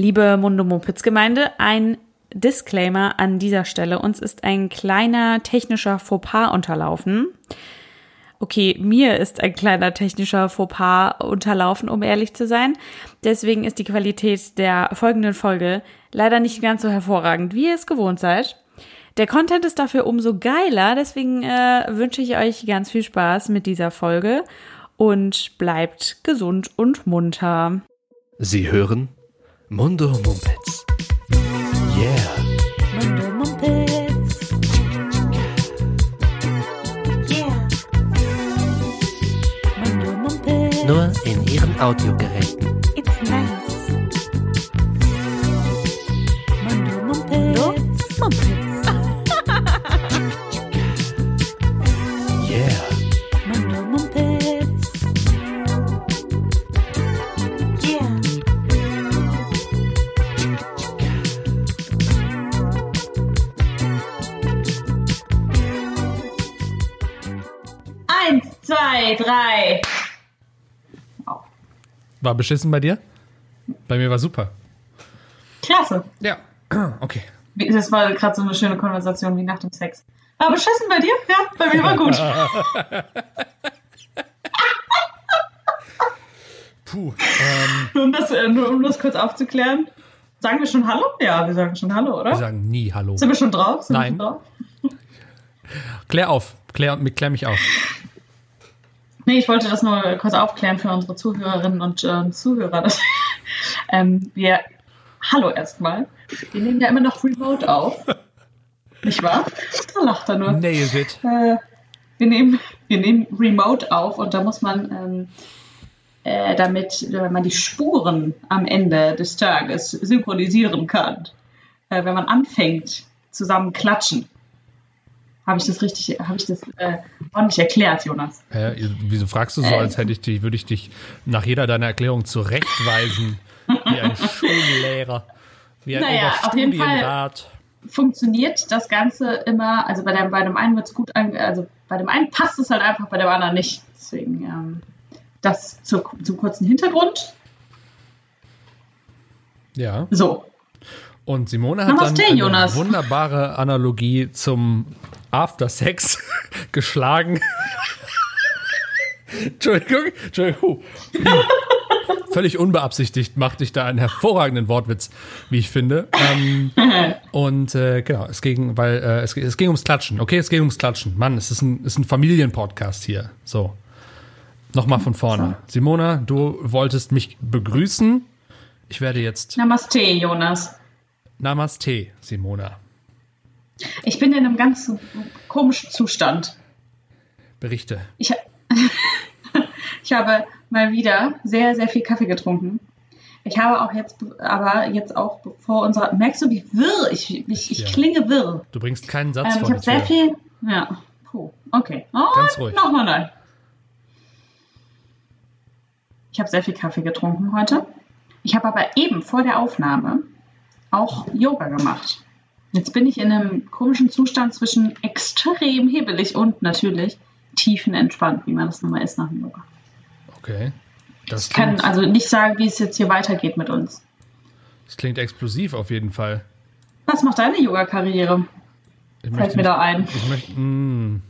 Liebe Mundo Mopitz Gemeinde, ein Disclaimer an dieser Stelle. Uns ist ein kleiner technischer Fauxpas unterlaufen. Okay, mir ist ein kleiner technischer Fauxpas unterlaufen, um ehrlich zu sein. Deswegen ist die Qualität der folgenden Folge leider nicht ganz so hervorragend, wie ihr es gewohnt seid. Der Content ist dafür umso geiler, deswegen äh, wünsche ich euch ganz viel Spaß mit dieser Folge und bleibt gesund und munter. Sie hören Mundo Mumpets. Yeah. Mundo Mumpitz. Yeah. Mundo Mumpitz. Nur in Ihren Audiogeräten. Drei. War beschissen bei dir? Bei mir war super. Klasse. Ja. Okay. Das war gerade so eine schöne Konversation wie nach dem Sex. War beschissen bei dir? Ja, bei mir war gut. Puh. Ähm, Um das, äh, nur, um das kurz aufzuklären. Sagen wir schon Hallo? Ja, wir sagen schon Hallo, wir oder? sagen nie Hallo. Sind wir schon drauf? Sind Nein. Wir schon drauf? Klär auf. Klär, klär mich auf. Nee, ich wollte das nur kurz aufklären für unsere Zuhörerinnen und äh, Zuhörer. dass- ähm, wir, hallo erstmal. Wir nehmen ja immer noch remote auf. Nicht wahr? Da lacht er nur. Nailed it. Äh, wir, nehmen, wir nehmen remote auf und da muss man, ähm, äh, damit wenn man die Spuren am Ende des Tages synchronisieren kann, äh, wenn man anfängt, zusammen klatschen. Habe ich das richtig, habe ich das äh, ordentlich erklärt, Jonas? Hä, wieso fragst du so, Äh. als hätte ich dich, würde ich dich nach jeder deiner Erklärung zurechtweisen? Wie ein Schullehrer. Wie ein Naja, auf jeden Fall. Oberstudienrat. funktioniert das Ganze immer, also bei dem, bei dem einen wird es gut, also bei dem einen passt es halt einfach, bei dem anderen nicht. Deswegen ähm, das zu, zum kurzen Hintergrund. Ja. So, Und Simone hat dann Namaste, eine Jonas. wunderbare Analogie zum After-Sex geschlagen. Entschuldigung, Entschuldigung. Völlig unbeabsichtigt machte ich da einen hervorragenden Wortwitz, wie ich finde. Ähm, und äh, genau, es ging, weil äh, es, es ging ums Klatschen. Okay, es ging ums Klatschen. Mann, es ist ein, es ist ein Familienpodcast hier. So. Nochmal von vorne. Simona, du wolltest mich begrüßen. Ich werde jetzt Namaste, Jonas. Namaste, Simona. Ich bin in einem ganz komischen Zustand. Berichte. Ich, ich habe mal wieder sehr, sehr viel Kaffee getrunken. Ich habe auch jetzt, aber jetzt auch vor unserer, merkst du, wie wirr ich, ich, ich Ja. klinge wirr. Du bringst keinen Satz Ähm, ich vor habe die sehr viel, ja, puh, okay. Oh, Ganz ruhig. Nochmal nein. Ich habe sehr viel Kaffee getrunken heute. Ich habe aber eben vor der Aufnahme auch Yoga gemacht. Jetzt bin ich in einem komischen Zustand zwischen extrem hebelig und natürlich tiefenentspannt, wie man das nun mal ist nach dem Yoga. Okay. Das Ich kann also nicht sagen, wie es jetzt hier weitergeht mit uns. das klingt explosiv auf jeden Fall. Was macht deine Yoga-Karriere? Ich Fällt mir da ein. Ich möchte, mm,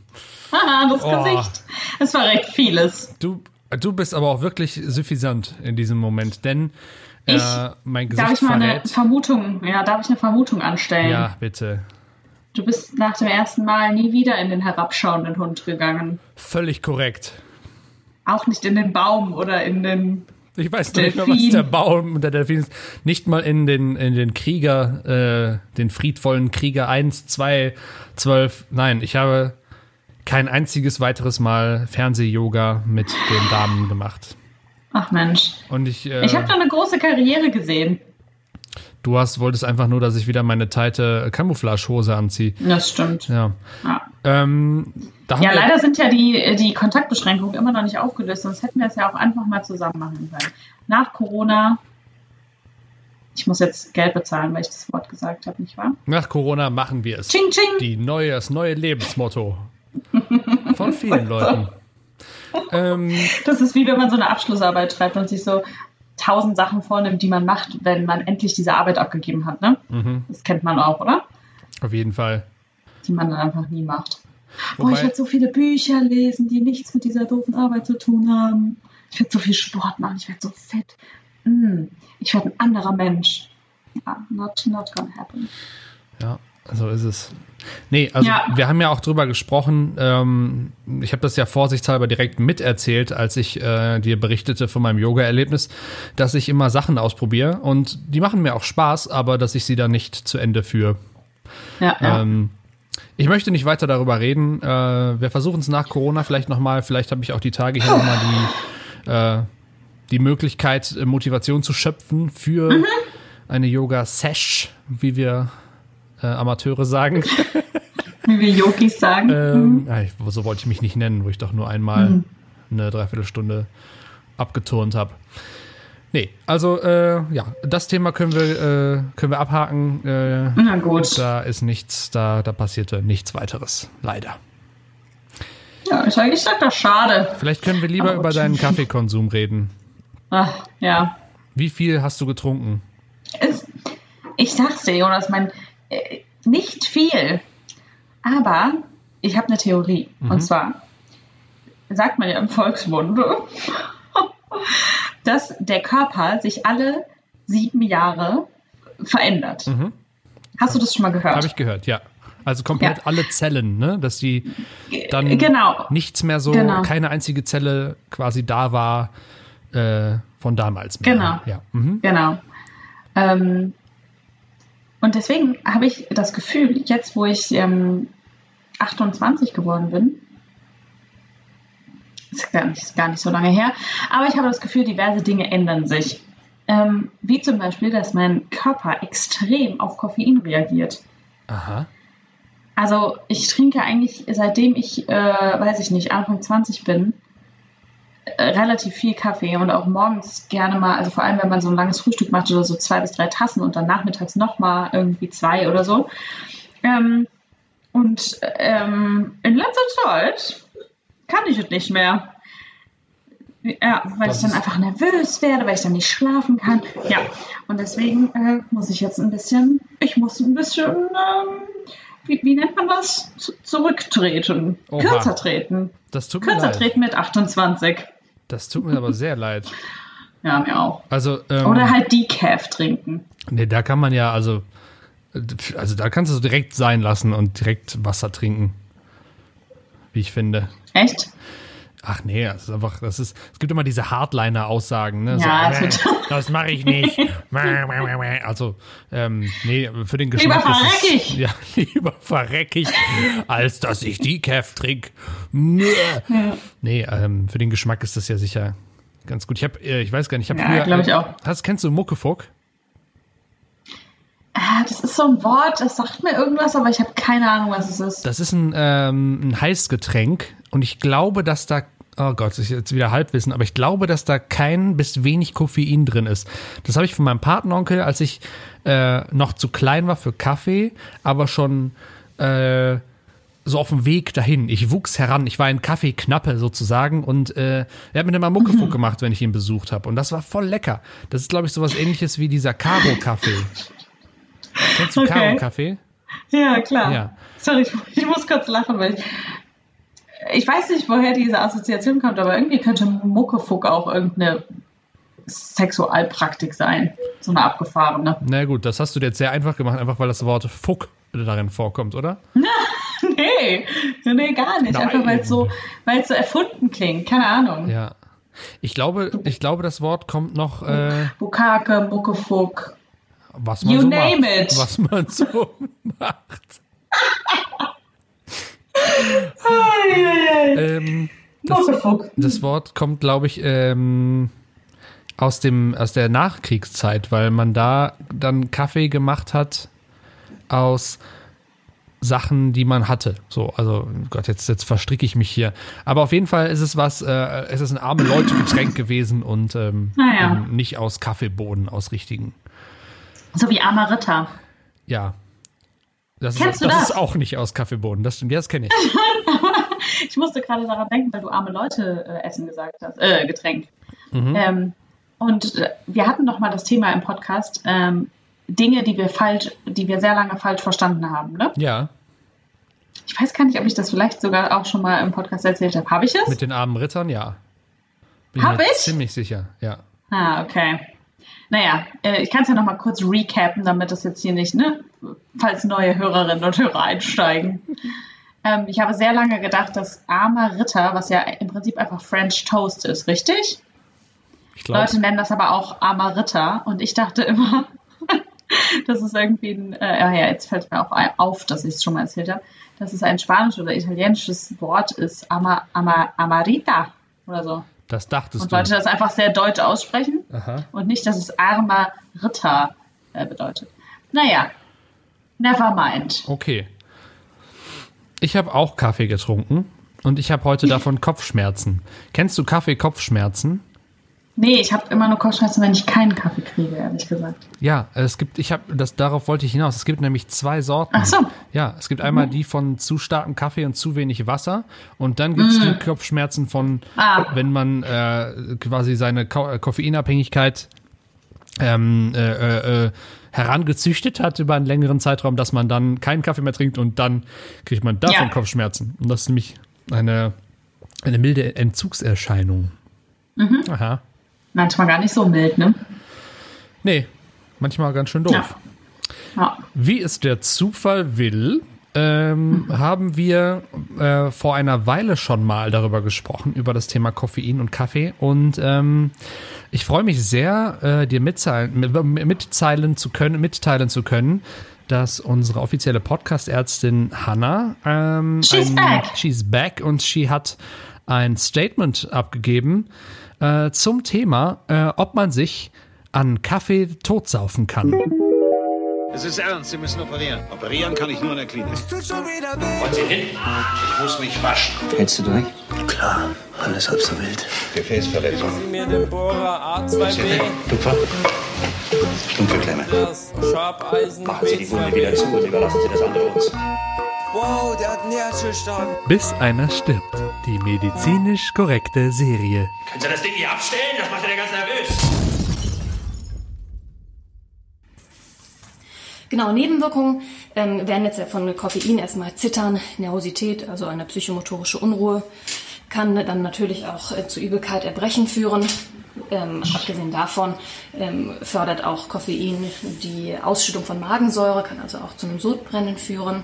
Haha, das Oh. Gesicht. Es war recht vieles. du, du bist aber auch wirklich suffisant in diesem Moment, denn äh, Ich- mein Darf Gesicht ich mal eine verrät. Vermutung, ja, darf ich eine Vermutung anstellen? Ja, bitte. Du bist nach dem ersten Mal nie wieder in den herabschauenden Hund gegangen. Völlig korrekt. Auch nicht in den Baum oder in den. Ich weiß nicht mal, was der Baum und der Delfin ist. Nicht mal in den, in den Krieger, äh, den friedvollen Krieger 1, 2, 12. Nein, ich habe kein einziges weiteres Mal Fernseh-Yoga mit den Damen gemacht. Ach Mensch. Und ich, äh, Ich habe da eine große Karriere gesehen. du hast, wolltest einfach nur, dass ich wieder meine teite Camouflage-Hose anziehe. Das stimmt. Ja. Ja, Ähm, ja leider sind ja die, die Kontaktbeschränkungen immer noch nicht aufgelöst, sonst hätten wir es ja auch einfach mal zusammen machen können. Nach Corona. Ich muss jetzt Geld bezahlen, weil ich das Wort gesagt habe, nicht wahr? Nach Corona machen wir es. Ching, ching! Die neue, das neue Lebensmotto. Von vielen Leuten. Ähm, Das ist wie wenn man so eine Abschlussarbeit schreibt und sich so tausend Sachen vornimmt, die man macht, wenn man endlich diese Arbeit abgegeben hat. Ne? Mhm. Das kennt man auch, oder? Auf jeden Fall. Die man dann einfach nie macht. Boah, Wobei- ich werde so viele Bücher lesen, die nichts mit dieser doofen Arbeit zu tun haben. Ich werde so viel Sport machen, ich werde so fett. Mm, ich werde ein anderer Mensch. Ja, not, not gonna happen. Ja, so ist es. Nee, also Ja. wir haben ja auch drüber gesprochen. Ähm, ich habe das ja vorsichtshalber direkt miterzählt, als ich äh, dir berichtete von meinem Yoga-Erlebnis, dass ich immer Sachen ausprobiere und die machen mir auch Spaß, aber dass ich sie dann nicht zu Ende führe. Ja, ja. Ähm, ich möchte nicht weiter darüber reden. Äh, wir versuchen es nach Corona vielleicht nochmal. Vielleicht habe ich auch die Tage hier nochmal die, äh, die Möglichkeit, äh, Motivation zu schöpfen für Mhm. eine Yoga-Sesh, wie wir äh, Amateure sagen. Wie wir Yogis sagen. ähm, ich, so wollte ich mich nicht nennen, wo ich doch nur einmal Mhm. eine Dreiviertelstunde abgeturnt habe. Nee, also äh, ja, das Thema können wir, äh, können wir abhaken. Äh, Na gut. da ist nichts, da, da passierte nichts weiteres. Leider. Ja, ich sag, ich sag das schade. Vielleicht können wir lieber über deinen Kaffeekonsum reden. Ach, ja. Wie viel hast du getrunken? Es, ich sag's dir, Jonas, mein, nicht viel. Aber ich habe eine Theorie. Und zwar sagt man ja im Volksmund, dass der Körper sich alle sieben Jahre verändert. Hast du das schon mal gehört? Habe ich gehört, ja. Also komplett Ja. alle Zellen, ne? Dass die dann genau. nichts mehr so, Genau. keine einzige Zelle quasi da war äh, von damals mehr. Genau. Ja. Mhm. Genau. Ähm, und deswegen habe ich das Gefühl, jetzt wo ich ähm, 28 geworden bin, ist gar, nicht, ist gar nicht so lange her, aber ich habe das Gefühl, diverse Dinge ändern sich. Ähm, wie zum Beispiel, dass mein Körper extrem auf Koffein reagiert. Aha. Also ich trinke eigentlich, seitdem ich, äh, weiß ich nicht, Anfang 20 bin, relativ viel Kaffee und auch morgens gerne mal, also vor allem wenn man so ein langes Frühstück macht oder so zwei bis drei Tassen und dann nachmittags nochmal irgendwie zwei oder so. Ähm, und ähm, in letzter Zeit kann ich es nicht mehr. Ja, weil Das ich dann einfach nervös werde, weil ich dann nicht schlafen kann. Ja, und deswegen äh, muss ich jetzt ein bisschen, ich muss ein bisschen, ähm, wie, wie nennt man das? Z zurücktreten. Oha. Kürzer treten. Das tut mir Kürzer leid. treten mit 28. Das tut mir aber sehr leid. Ja, mir auch. Also, ähm, Oder halt Decaf trinken. nee, da kann man ja, also, also da kannst du es direkt sein lassen und direkt Wasser trinken. Wie ich finde. Echt? Ach nee, das ist einfach, das ist, es gibt immer diese Hardliner-Aussagen, ne? Ja, so, äh, total. das mache ich nicht. also, ähm, nee, für den Geschmack Lieber ist verreck es, ich. ja, lieber verreck ich, als dass ich Decaf trinke. Nö. Nee, ähm, für den Geschmack ist das ja sicher ganz gut. Ich habe, äh, ich weiß gar nicht, ich habe Ja, früher, ich auch. Hast, kennst du Muckefuck? Ah, das ist so ein Wort, das sagt mir irgendwas, aber ich habe keine Ahnung, was es ist. Das ist ein, ähm, ein Heißgetränk und ich glaube, dass da, oh Gott, ist jetzt wieder Halbwissen, aber ich glaube, dass da kein bis wenig Koffein drin ist. Das habe ich von meinem Patenonkel, als ich äh, noch zu klein war für Kaffee, aber schon äh, so auf dem Weg dahin. Ich wuchs heran, ich war ein Kaffeeknappe sozusagen und äh, er hat mir immer Muckefuck gemacht, wenn ich ihn besucht habe und das war voll lecker. Das ist, glaube ich, sowas ähnliches wie dieser Karo-Kaffee. Kennst du Okay. Karo-Kaffee? Ja, klar. Ja. Sorry, ich, ich muss kurz lachen, weil ich, ich weiß nicht, woher diese Assoziation kommt, aber irgendwie könnte Muckefuck auch irgendeine Sexualpraktik sein. So eine abgefahrene. Na gut, das hast du dir jetzt sehr einfach gemacht, einfach weil das Wort Fuck darin vorkommt, oder? Nee, nee, gar nicht. Nein. Einfach weil es so, weil's so erfunden klingt. Keine Ahnung. Ja. Ich glaube, ich glaube, das Wort kommt noch, äh, Bukake, Muckefuck. Was man You so name macht. it. Was man so macht. ähm, das, das Wort kommt, glaube ich, ähm, aus, dem, aus der Nachkriegszeit, weil man da dann Kaffee gemacht hat aus Sachen, die man hatte. So, also Gott, jetzt, jetzt verstricke ich mich hier. Aber auf jeden Fall ist es was, äh, es ist ein arme Leute-Getränk gewesen und ähm, Ah, ja. nicht aus Kaffeebohnen, aus richtigen. So wie Amarita. Ja. Das, Kennst ist, du das das? ist auch nicht aus Kaffeebohnen, das stimmt, ja, das kenne ich. Ich musste gerade daran denken, weil du arme Leute äh, essen gesagt hast. Äh, Getränk. Mhm. Ähm, Und äh, wir hatten noch mal das Thema im Podcast, ähm, Dinge, die wir falsch, die wir sehr lange falsch verstanden haben. Ne? Ja, Ich weiß gar nicht, ob ich das vielleicht sogar auch schon mal im Podcast erzählt habe. Habe ich es? mit den armen Rittern, ja. Bin Hab ich? ziemlich sicher, ja. Ah, okay. Naja, äh, ich kann es ja noch mal kurz recappen, damit das jetzt hier nicht, ne, falls neue Hörerinnen und Hörer einsteigen. Ähm, ich habe sehr lange gedacht, dass armer Ritter, was ja im Prinzip einfach French Toast ist, richtig? Leute nennen das aber auch armer Ritter und ich dachte immer, das ist irgendwie ein, äh, ja, ja, jetzt fällt mir auch auf, dass ich es schon mal erzählt habe, dass es ein spanisch oder italienisches Wort ist, ama, ama, amarita oder so. Das dachtest Und du. Leute das einfach sehr deutsch aussprechen Aha. und nicht, dass es armer Ritter äh, bedeutet. Naja, never mind. Okay. Ich habe auch Kaffee getrunken und ich habe heute davon Kopfschmerzen. Kennst du Kaffee-Kopfschmerzen? Nee, ich habe immer nur Kopfschmerzen, wenn ich keinen Kaffee kriege, ehrlich gesagt. Ja, es gibt, ich habe, das darauf wollte ich hinaus. Es gibt nämlich zwei Sorten. Ach so. Ja, es gibt einmal die von zu starkem Kaffee und zu wenig Wasser und dann gibt es die Kopfschmerzen von, Ah. wenn man äh, quasi seine Ko äh, Koffeinabhängigkeit ähm, äh, äh, äh, herangezüchtet hat über einen längeren Zeitraum, dass man dann keinen Kaffee mehr trinkt und dann kriegt man davon Ja. Kopfschmerzen. Und das ist nämlich eine, eine milde Entzugserscheinung. Mhm. Aha. Manchmal gar nicht so mild, ne? Nee, manchmal ganz schön doof. Ja. Wie es der Zufall will, ähm, haben wir äh, vor einer Weile schon mal darüber gesprochen, über das Thema Koffein und Kaffee. Und ähm, ich freue mich sehr, äh, dir mitteilen, mit- mitteilen, zu können, mitteilen zu können, dass unsere offizielle Podcast-Ärztin Hannah ähm, She's back. she's back und she hat ein Statement abgegeben äh, zum Thema, äh, ob man sich an Kaffee totsaufen kann. Es ist ernst, Sie müssen operieren. Operieren kann ich nur in der Klinik. Wollen Sie hin? Ich muss mich waschen. Hältst du durch? Klar, alles halb so wild. Gefäßverletzung. mir den Bohrer A2B, Tupfer? Stumpfeklemme. das Sharpeisen Machen Sie die Wunde B2B. wieder zu und überlassen Sie das andere uns. Wow, der hat einen Herzstillstand. Bis einer stirbt. Die medizinisch korrekte Serie. Können Sie das Ding hier abstellen? Das macht ja ganz nervös. Genau, Nebenwirkungen ähm, werden jetzt von Koffein erstmal Zittern, Nervosität, also eine psychomotorische Unruhe, kann dann natürlich auch äh, zu Übelkeit, Erbrechen führen. Ähm, abgesehen davon ähm, fördert auch Koffein die Ausschüttung von Magensäure, kann also auch zu einem Sodbrennen führen.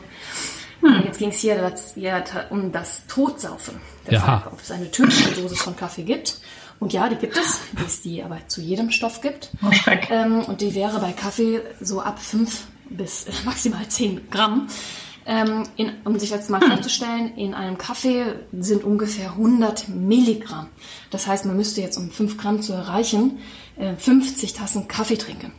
Jetzt ging es hier das, ja, um das Totsaufen. Jaha. Deshalb, ob es eine tödliche Dosis von Kaffee gibt. Und ja, die gibt es, wie es die aber zu jedem Stoff gibt. Oh, Schreck. Ähm, und die wäre bei Kaffee so ab 5 bis äh, maximal 10 Gramm. Ähm, in, um sich jetzt mal vorzustellen, in einem Kaffee sind ungefähr 100 Milligramm. Das heißt, man müsste jetzt, um 5 Gramm zu erreichen, äh, 50 Tassen Kaffee trinken.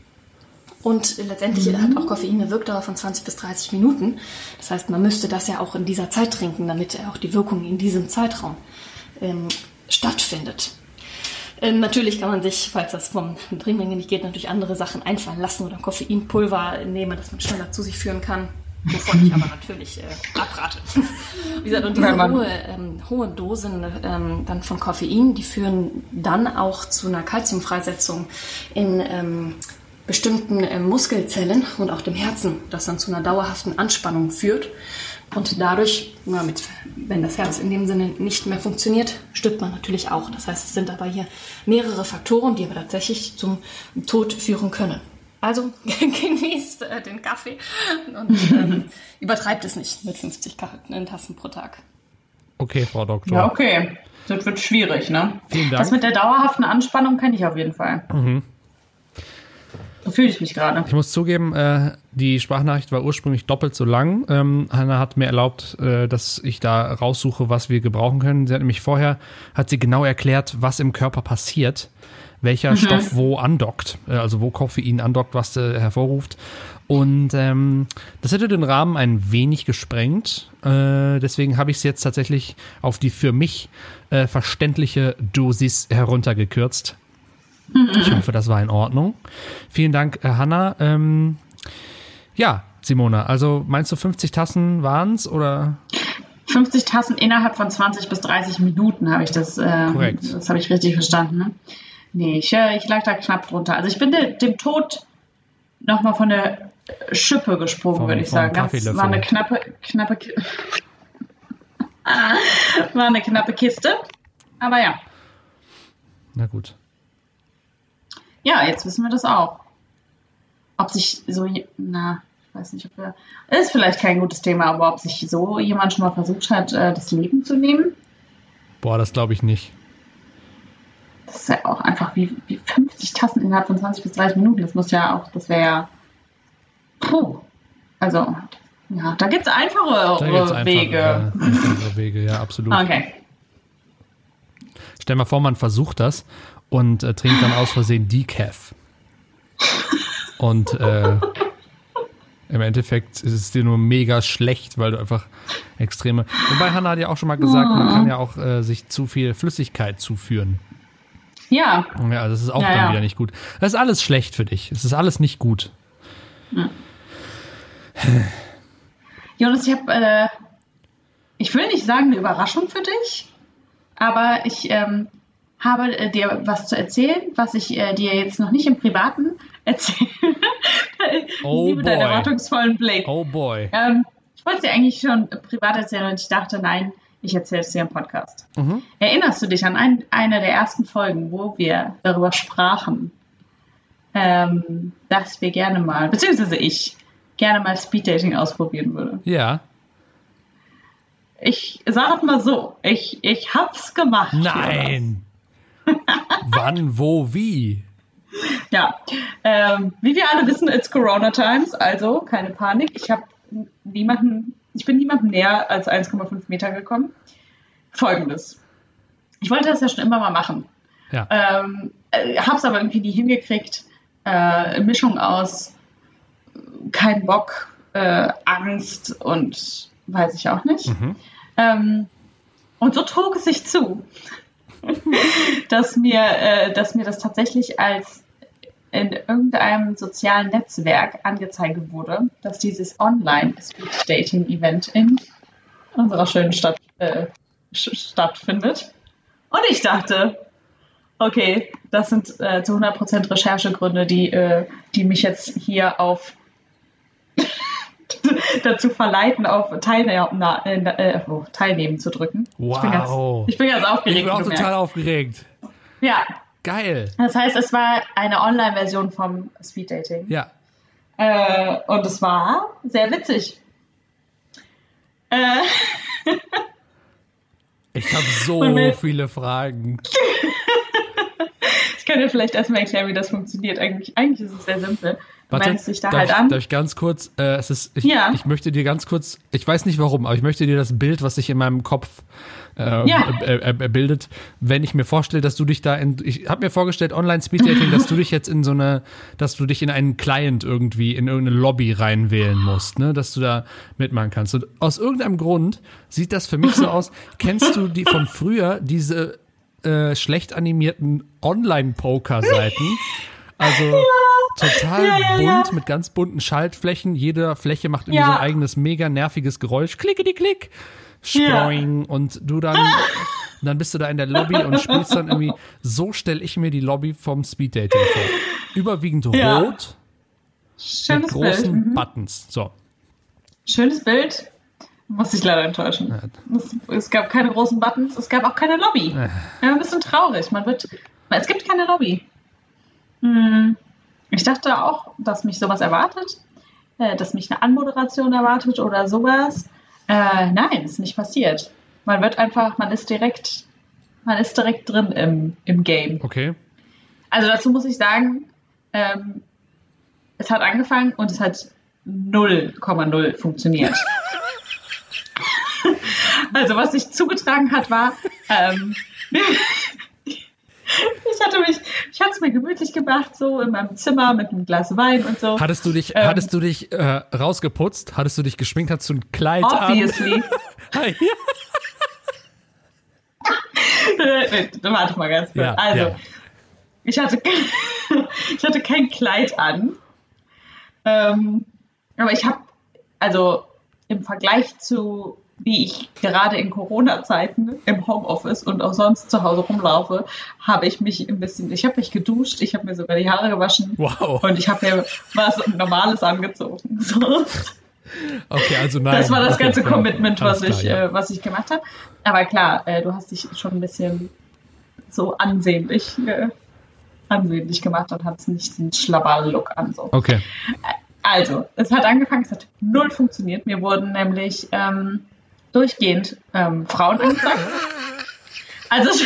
Und letztendlich hat auch Koffein eine Wirkdauer von 20 bis 30 Minuten. Das heißt, man müsste das ja auch in dieser Zeit trinken, damit auch die Wirkung in diesem Zeitraum ähm, stattfindet. Ähm, natürlich kann man sich, falls das vom Trinkmenge nicht geht, natürlich andere Sachen einfallen lassen oder Koffeinpulver nehmen, das man schneller zu sich führen kann. Wovon ich aber natürlich äh, abrate. Wie gesagt, und diese hohe, ähm, hohe Dosen ähm, dann von Koffein, die führen dann auch zu einer Kalziumfreisetzung in ähm, bestimmten äh, Muskelzellen und auch dem Herzen, das dann zu einer dauerhaften Anspannung führt. Und dadurch, na, mit, wenn das Herz in dem Sinne nicht mehr funktioniert, stirbt man natürlich auch. Das heißt, es sind aber hier mehrere Faktoren, die aber tatsächlich zum Tod führen können. Also genießt äh, den Kaffee und ähm, übertreibt es nicht mit 50 Ka- äh, Tassen pro Tag. Okay, Frau Doktor. Ja, okay. Das wird schwierig, ne? Vielen Dank. Das mit der dauerhaften Anspannung kenne ich auf jeden Fall. So fühle ich mich gerade. Ich muss zugeben, äh, die Sprachnachricht war ursprünglich doppelt so lang. Ähm, Hanna hat mir erlaubt, äh, dass ich da raussuche, was wir gebrauchen können. Sie hat nämlich vorher, hat sie genau erklärt, was im Körper passiert, welcher Stoff wo andockt, äh, also wo Koffein andockt, was äh, hervorruft. Und ähm, das hätte den Rahmen ein wenig gesprengt. Äh, deswegen habe ich es jetzt tatsächlich auf die für mich äh, verständliche Dosis heruntergekürzt. Ich hoffe, das war in Ordnung. Vielen Dank, äh, Hanna. Ähm, ja, Simona, also meinst du 50 Tassen waren's oder? 50 Tassen innerhalb von 20 bis 30 Minuten habe ich das, äh, Korrekt. das habe ich richtig verstanden. Ne? Nee, ich, äh, ich lag da knapp drunter. Also ich bin de, dem Tod nochmal von der Schippe gesprungen, Vom- würde ich sagen. Das war eine knappe, knappe, Ki- war eine knappe Kiste. Aber ja, Na gut. Ja, jetzt wissen wir das auch. Ob sich so, na, ich weiß nicht, ob wir, ist vielleicht kein gutes Thema, aber ob sich so jemand schon mal versucht hat, äh, das Leben zu nehmen, Boah, das glaube ich nicht. das ist ja auch einfach wie, wie 50 Tassen innerhalb von 20 bis 30 Minuten. Das muss ja auch, das wäre ja, puh. Also, ja, da gibt es einfache Da gibt's einfach, Wege. Äh, einfache Wege, ja, absolut. Okay. Stell mal vor, man versucht das und äh, trinkt dann aus Versehen Decaf. Und äh, im Endeffekt ist es dir nur mega schlecht, weil du einfach extreme. Wobei Hannah hat ja auch schon mal gesagt, man kann ja auch äh, sich zu viel Flüssigkeit zuführen. Ja, Ja, das ist auch Ja, dann ja. wieder nicht gut. Das ist alles schlecht für dich. Es ist alles nicht gut. Jonas, ich habe, äh, ich will nicht sagen, eine Überraschung für dich, aber ich ähm, habe äh, dir was zu erzählen, was ich äh, dir jetzt noch nicht im Privaten erzähle. ich Oh liebe deinen boy. erwartungsvollen Blick. Oh boy. Ähm, ich wollte es dir eigentlich schon privat erzählen und ich dachte, nein, ich erzähle es dir im Podcast. Mhm. Erinnerst du dich an ein, eine der ersten Folgen, wo wir darüber sprachen, ähm, dass wir gerne mal, beziehungsweise ich, gerne mal Speeddating ausprobieren würde? Ja. Ich sage mal so, ich, ich hab's gemacht. Nein. Wann, wo, wie? Ja, ähm, wie wir alle wissen, it's Corona Times, also keine Panik. Ich habe niemanden, ich bin niemandem näher als 1,5 Meter gekommen. Folgendes. Ich wollte das ja schon immer mal machen. Ja. Ähm, äh, hab's aber irgendwie nie hingekriegt. Äh, Mischung aus kein Bock, äh, Angst und weiß ich auch nicht. Ähm, und so trug es sich zu, dass mir, äh, dass mir das tatsächlich als in irgendeinem sozialen Netzwerk angezeigt wurde, dass dieses Online-Speed-Dating-Event in unserer schönen Stadt äh, stattfindet. Und ich dachte, okay, das sind äh, zu 100% Recherchegründe, die, äh, die mich jetzt hier auf dazu verleiten, auf Teilnehmen, äh, oh, Teilnehmen zu drücken. Ich bin ganz, Wow. ich bin ganz aufgeregt. Ich bin auch total merkst. aufgeregt. Ja, Geil. das heißt, es war eine Online-Version vom Speeddating. Ja. Äh, und es war sehr witzig. Äh, Ich habe so viele Fragen. ich kann dir vielleicht erstmal erklären, wie das funktioniert. Eigentlich, eigentlich ist es sehr simpel. Warte, meldest dich da darf, halt ich, an. darf ich ganz kurz, äh, es ist, ich, Ja. ich möchte dir ganz kurz, ich weiß nicht warum, aber ich möchte dir das Bild, was sich in meinem Kopf äh, Ja. äh, äh, bildet, wenn ich mir vorstelle, dass du dich da in, ich habe mir vorgestellt, Online-Speed-Dating, dass du dich jetzt in so eine, dass du dich in einen Client irgendwie, in irgendeine Lobby reinwählen musst, ne, dass du da mitmachen kannst. Und aus irgendeinem Grund sieht das für mich so aus, kennst du die von früher, diese äh, schlecht animierten Online-Poker-Seiten? Also total Ja, ja, ja. bunt mit ganz bunten Schaltflächen. Jede Fläche macht irgendwie Ja. so ein eigenes mega nerviges Geräusch. Klickety klick. Sproing und du dann dann bist du da in der Lobby und spielst dann irgendwie so stelle ich mir die Lobby vom Speeddating vor. Überwiegend Ja. rot mit Schönes großen Bild. Mhm. Buttons. So. Schönes Bild. Muss ich leider enttäuschen. Es, es gab keine großen Buttons, es gab auch keine Lobby. Äh. Ja, ein bisschen traurig. Man wird, es gibt keine Lobby. Hm. Ich dachte auch, dass mich sowas erwartet, äh, dass mich eine Anmoderation erwartet oder sowas. Äh, nein, ist nicht passiert. Man wird einfach, man ist direkt, man ist direkt drin im, im Game. Okay. Also dazu muss ich sagen, ähm, es hat angefangen und es hat 0,0 funktioniert. also was sich zugetragen hat, war, ähm, ich hatte mich, ich hatte es mir gemütlich gemacht, so in meinem Zimmer mit einem Glas Wein und so. Hattest du dich Ähm. hattest du dich äh, rausgeputzt? Hattest du dich geschminkt? Hattest du ein Kleid Obviously. an? Nee, Warte mal ganz kurz. Ja, also, ja. ich, hatte, ich hatte kein Kleid an. Ähm, aber ich habe, also im Vergleich zu wie ich gerade in Corona-Zeiten im Homeoffice und auch sonst zu Hause rumlaufe, habe ich mich ein bisschen, ich habe mich geduscht, ich habe mir sogar die Haare gewaschen Wow. und ich habe mir was Normales angezogen. So. Okay, also nein. Das war das okay, ganze ja, Commitment, alles was, ich, klar, ja. äh, was ich gemacht habe. Aber klar, äh, du hast dich schon ein bisschen so ansehnlich, äh, ansehnlich gemacht und hattest nicht den Schlabberl-Look an. So. Okay. Also, es hat angefangen, es hat null funktioniert. Mir wurden nämlich ähm, durchgehend ähm, Frauen angezeigt. Also,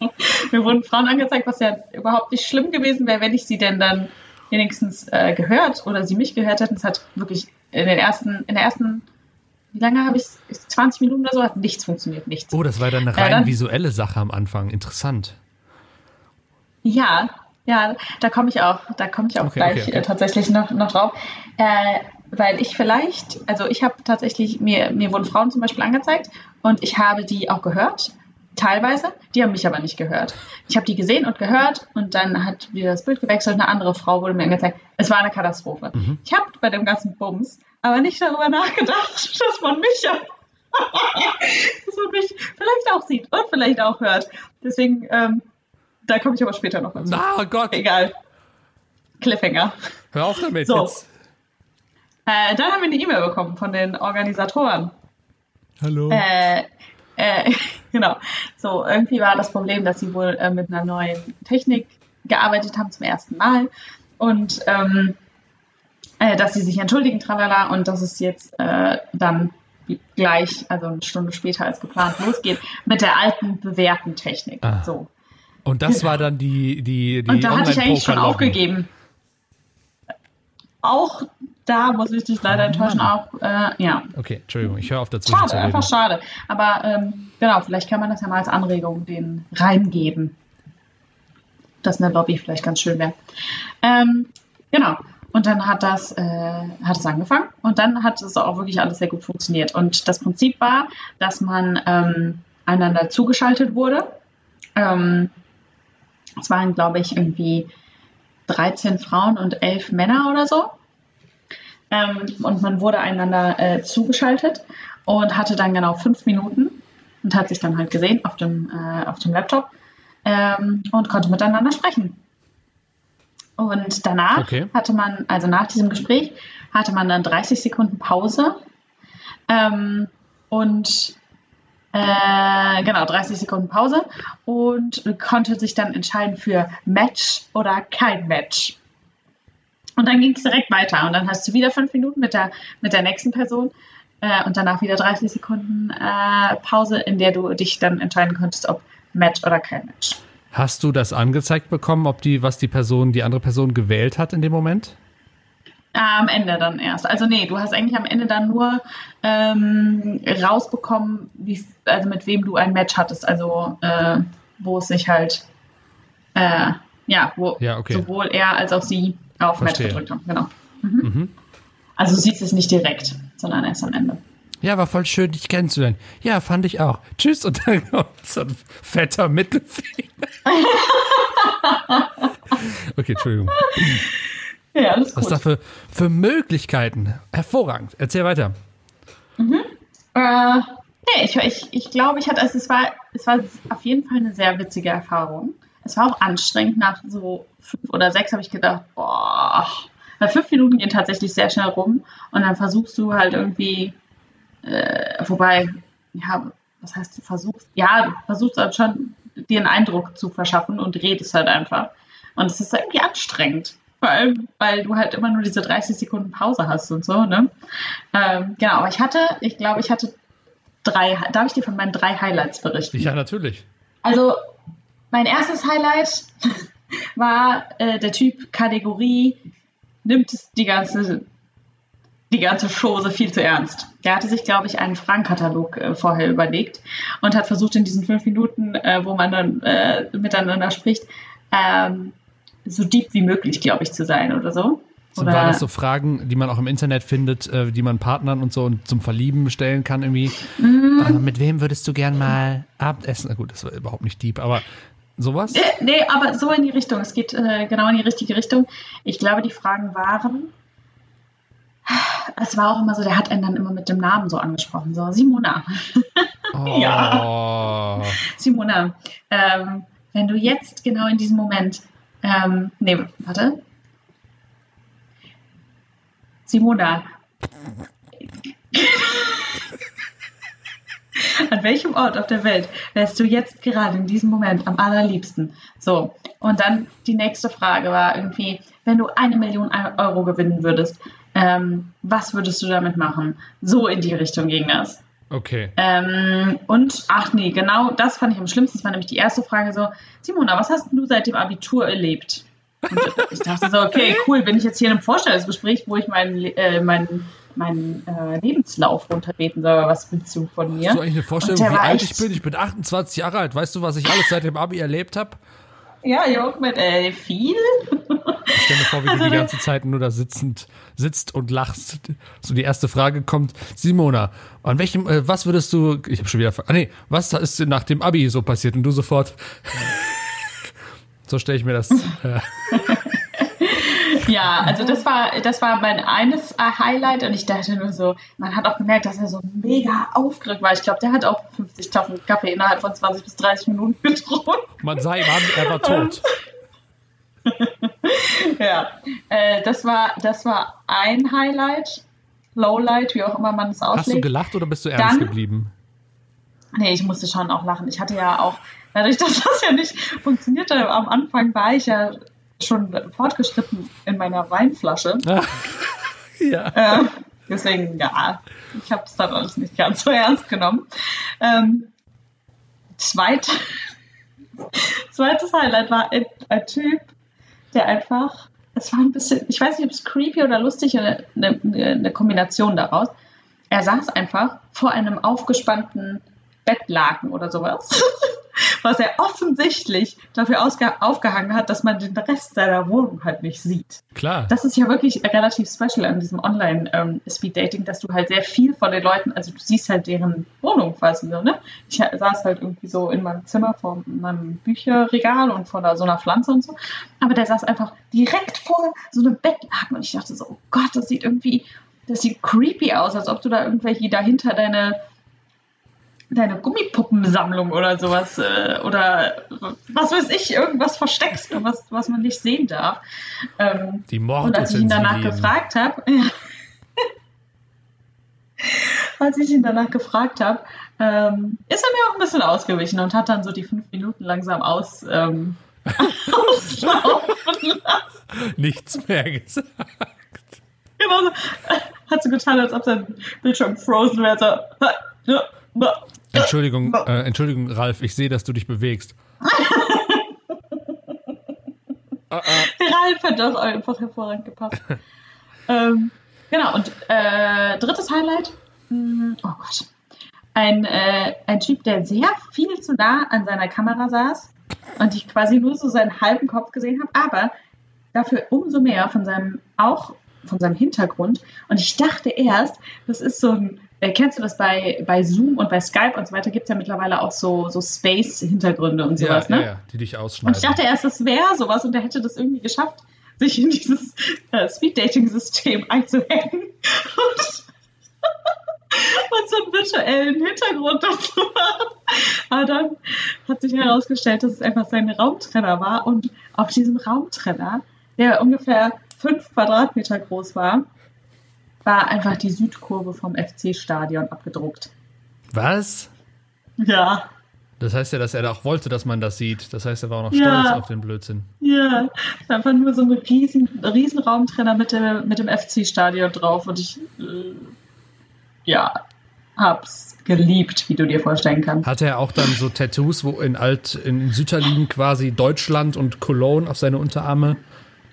mir wurden Frauen angezeigt, was ja überhaupt nicht schlimm gewesen wäre, wenn ich sie denn dann wenigstens äh, gehört oder sie mich gehört hätten. Es hat wirklich in den ersten, in der ersten, wie lange habe ich 20 Minuten oder so, hat nichts funktioniert, nichts. Oh, das war dann eine Ja, rein dann- visuelle Sache am Anfang. Interessant. Ja, ja, da komme ich auch, da komme ich auch Okay, gleich okay, okay. Äh, tatsächlich noch, noch drauf. Weil ich vielleicht, also ich habe tatsächlich, mir, mir wurden Frauen zum Beispiel angezeigt und ich habe die auch gehört, teilweise, die haben mich aber nicht gehört. Ich habe die gesehen und gehört und dann hat wieder das Bild gewechselt, eine andere Frau wurde mir angezeigt. Es war eine Katastrophe. Mhm. Ich habe bei dem ganzen Bums aber nicht darüber nachgedacht, dass man mich ja dass man mich vielleicht auch sieht und vielleicht auch hört. Deswegen, ähm, da komme ich aber später noch dazu. Na Gott, Egal. Cliffhanger. hör auf damit So. jetzt. Äh, dann haben wir eine E-Mail bekommen von den Organisatoren. Hallo. Äh, äh, genau. So, irgendwie war das Problem, dass sie wohl äh, mit einer neuen Technik gearbeitet haben zum ersten Mal und ähm, äh, dass sie sich entschuldigen, tralala, und dass es jetzt äh, dann gleich, also eine Stunde später als geplant, losgeht mit der alten bewährten Technik. Ah. So. Und das war dann die die die Und da hatte ich eigentlich schon aufgegeben. Auch da muss ich dich leider enttäuschen, auch, äh, ja. Okay, Entschuldigung, ich höre auf dazwischen Schade, einfach schade. Aber ähm, genau, vielleicht kann man das ja mal als Anregung den reingeben. Dass eine Lobby vielleicht ganz schön wäre. Ähm, genau. Und dann hat das, äh, hat es angefangen und dann hat es auch wirklich alles sehr gut funktioniert. Und das Prinzip war, dass man ähm, einander zugeschaltet wurde. Ähm, es waren, glaube ich, irgendwie 13 Frauen und 11 Männer oder so. Ähm, und man wurde einander äh, zugeschaltet und hatte dann genau fünf Minuten und hat sich dann halt gesehen auf dem, äh, auf dem Laptop ähm, und konnte miteinander sprechen. Und danach Okay. hatte man, also nach diesem Gespräch, hatte man dann 30 Sekunden Pause ähm, und äh, genau, 30 Sekunden Pause und konnte sich dann entscheiden für Match oder kein Match. Und dann ging es direkt weiter. Und dann hast du wieder fünf Minuten mit der, mit der nächsten Person äh, und danach wieder 30 Sekunden äh, Pause, in der du dich dann entscheiden konntest, ob Match oder kein Match. Hast du das angezeigt bekommen, ob die, was die Person, die andere Person gewählt hat in dem Moment? Am Ende dann erst. Also nee, du hast eigentlich am Ende dann nur ähm, rausbekommen, wie, also mit wem du ein Match hattest. Also äh, wo es sich halt, äh, ja, wo Ja, okay. sowohl er als auch sie auf Verstehe. Match gedrückt haben. Genau. Mhm. Also du siehst es nicht direkt, sondern erst am Ende. Ja, war voll schön, dich kennenzulernen. Ja, fand ich auch. Tschüss und dann kommt so ein fetter Mittelfinger. okay, Entschuldigung. Ja, alles Was gut. da für, für Möglichkeiten? Hervorragend. Erzähl weiter. Äh, nee, ich, ich, ich glaube, ich hatte, also es war, es war auf jeden Fall eine sehr witzige Erfahrung. Es war auch anstrengend. Nach so fünf oder sechs habe ich gedacht, boah, weil fünf Minuten gehen tatsächlich sehr schnell rum und dann versuchst du halt irgendwie, äh, wobei, ja, was heißt du versuchst? Ja, du versuchst halt schon, dir einen Eindruck zu verschaffen und redest halt einfach. Und es ist irgendwie anstrengend. Vor allem, weil du halt immer nur diese 30 Sekunden Pause hast und so, ne? Ähm, genau, aber ich hatte, ich glaube, ich hatte drei, darf ich dir von meinen drei Highlights berichten? Ja, natürlich. Also, mein erstes Highlight war äh, der Typ Kategorie, nimmt die ganze, die ganze Chose viel zu ernst. Der hatte sich, glaube ich, einen Fragenkatalog äh, vorher überlegt und hat versucht, in diesen fünf Minuten, äh, wo man dann äh, miteinander spricht, ähm, so deep wie möglich, glaube ich, zu sein oder so. So Oder waren das so Fragen, die man auch im Internet findet, äh, die man Partnern und so und zum Verlieben stellen kann irgendwie. Äh, mit wem würdest du gern mal Abendessen? Na gut, das war überhaupt nicht deep, aber sowas? Nee, aber so in die Richtung. Es geht äh, genau in die richtige Richtung. Ich glaube, die Fragen waren. es war auch immer so, der hat einen dann immer mit dem Namen so angesprochen. So, Simona. Oh. Simona, ähm, wenn du jetzt genau in diesem Moment, ähm, nee, warte. Simona. An welchem Ort auf der Welt wärst du jetzt gerade in diesem Moment am allerliebsten? So, und dann die nächste Frage war irgendwie, wenn du eine Million Euro gewinnen würdest, ähm, was würdest du damit machen? So in die Richtung ging das. Okay. Ähm, und, ach nee, genau das fand ich am schlimmsten. Das war nämlich die erste Frage so, Simona, was hast du seit dem Abitur erlebt? Und ich dachte so, okay, cool, bin ich jetzt hier in einem Vorstellungsgespräch, wo ich meinen äh, mein, mein, äh, Lebenslauf runterbeten soll, was willst du von mir? Hast du eigentlich eine Vorstellung, wie alt ich bin? Ich bin 28 Jahre alt. Weißt du, was ich alles seit dem Abi erlebt habe? Ja, Jörg mit äh, viel. Ich stell mir vor, wie Also du die der- ganze Zeit nur da sitzend sitzt und lachst. So die erste Frage kommt, Simona, an welchem, äh, was würdest du, ich habe schon wieder, ah nee, was ist nach dem Abi so passiert? Und du sofort, so stelle ich mir das. Äh, Ja, also das war, das war mein eines äh, Highlight und ich dachte nur so, man hat auch gemerkt, dass er so mega aufgeregt war. Ich glaube, der hat auch 50 Tassen Kaffee innerhalb von 20 bis 30 Minuten getrunken. man sah ihm an, er war tot. Ja, äh, das war, das war ein Highlight, Lowlight, wie auch immer man es Hast du auslegt. gelacht oder bist du ernst Dann- geblieben? Nee, ich musste schon auch lachen. Ich hatte ja auch, dadurch, dass das ja nicht funktionierte, am Anfang war ich ja schon fortgeschritten in meiner Weinflasche. ja. Äh, deswegen, ja, ich habe es dann alles nicht ganz so ernst genommen. Ähm, zweit, zweites Highlight war ein, ein Typ, der einfach, es war ein bisschen, ich weiß nicht, ob es creepy oder lustig oder eine, eine, eine Kombination daraus. Er saß einfach vor einem aufgespannten Bettlaken oder sowas, was er offensichtlich dafür aufgehangen hat, dass man den Rest seiner Wohnung halt nicht sieht. Klar. Das ist ja wirklich relativ special an diesem Online-Speed-Dating, dass du halt sehr viel von den Leuten, also du siehst halt deren Wohnung quasi so, ne? Ich saß halt irgendwie so in meinem Zimmer vor meinem Bücherregal und vor so einer Pflanze und so. Aber der saß einfach direkt vor so einem Bettlaken und ich dachte so, oh Gott, das sieht irgendwie, das sieht creepy aus, als ob du da irgendwelche dahinter deine deine Gummipuppensammlung oder sowas äh, oder was weiß ich, irgendwas versteckst, was, was man nicht sehen darf. Ähm, Die und als ich ihn danach gefragt habe, ja, als ich ihn danach gefragt habe, ähm, ist er mir auch ein bisschen ausgewichen und hat dann so die fünf Minuten langsam aus, ähm, auslaufen lassen. Nichts mehr gesagt. Genau so. Hat so getan, als ob sein Bildschirm frozen wäre. So. Entschuldigung, äh, Entschuldigung, Ralf, ich sehe, dass du dich bewegst. Ralf hat das einfach hervorragend gepasst. ähm, genau, und äh, drittes Highlight. Mm, Oh Gott. Ein, äh, ein Typ, der sehr viel zu nah an seiner Kamera saß und ich quasi nur so seinen halben Kopf gesehen habe, aber dafür umso mehr von seinem, auch von seinem Hintergrund. Und ich dachte erst, das ist so ein, äh, kennst du das bei, bei Zoom und bei Skype und so weiter, gibt es ja mittlerweile auch so, so Space-Hintergründe und sowas, ja, ne? ja, die dich Und ausschneiden. ich dachte erst, das wäre sowas und er hätte das irgendwie geschafft, sich in dieses äh, Speed-Dating-System einzuhängen und, und so einen virtuellen Hintergrund dazu machen. Aber dann hat sich herausgestellt, dass es einfach sein Raumtrenner war und auf diesem Raumtrenner, der ungefähr fünf Quadratmeter groß war, war einfach die Südkurve vom FC-Stadion abgedruckt. Was? Ja, Das heißt ja, dass er auch wollte, dass man das sieht. Das heißt, er war auch noch Ja. stolz auf den Blödsinn. Ja, es war einfach nur so ein riesen, riesen Raumtrenner mit, der, mit dem FC-Stadion drauf und ich, äh, ja, hab's geliebt, wie du dir vorstellen kannst. Hatte er auch dann so Tattoos, wo in alt, in Sütterlin quasi Deutschland und Cologne auf seine Unterarme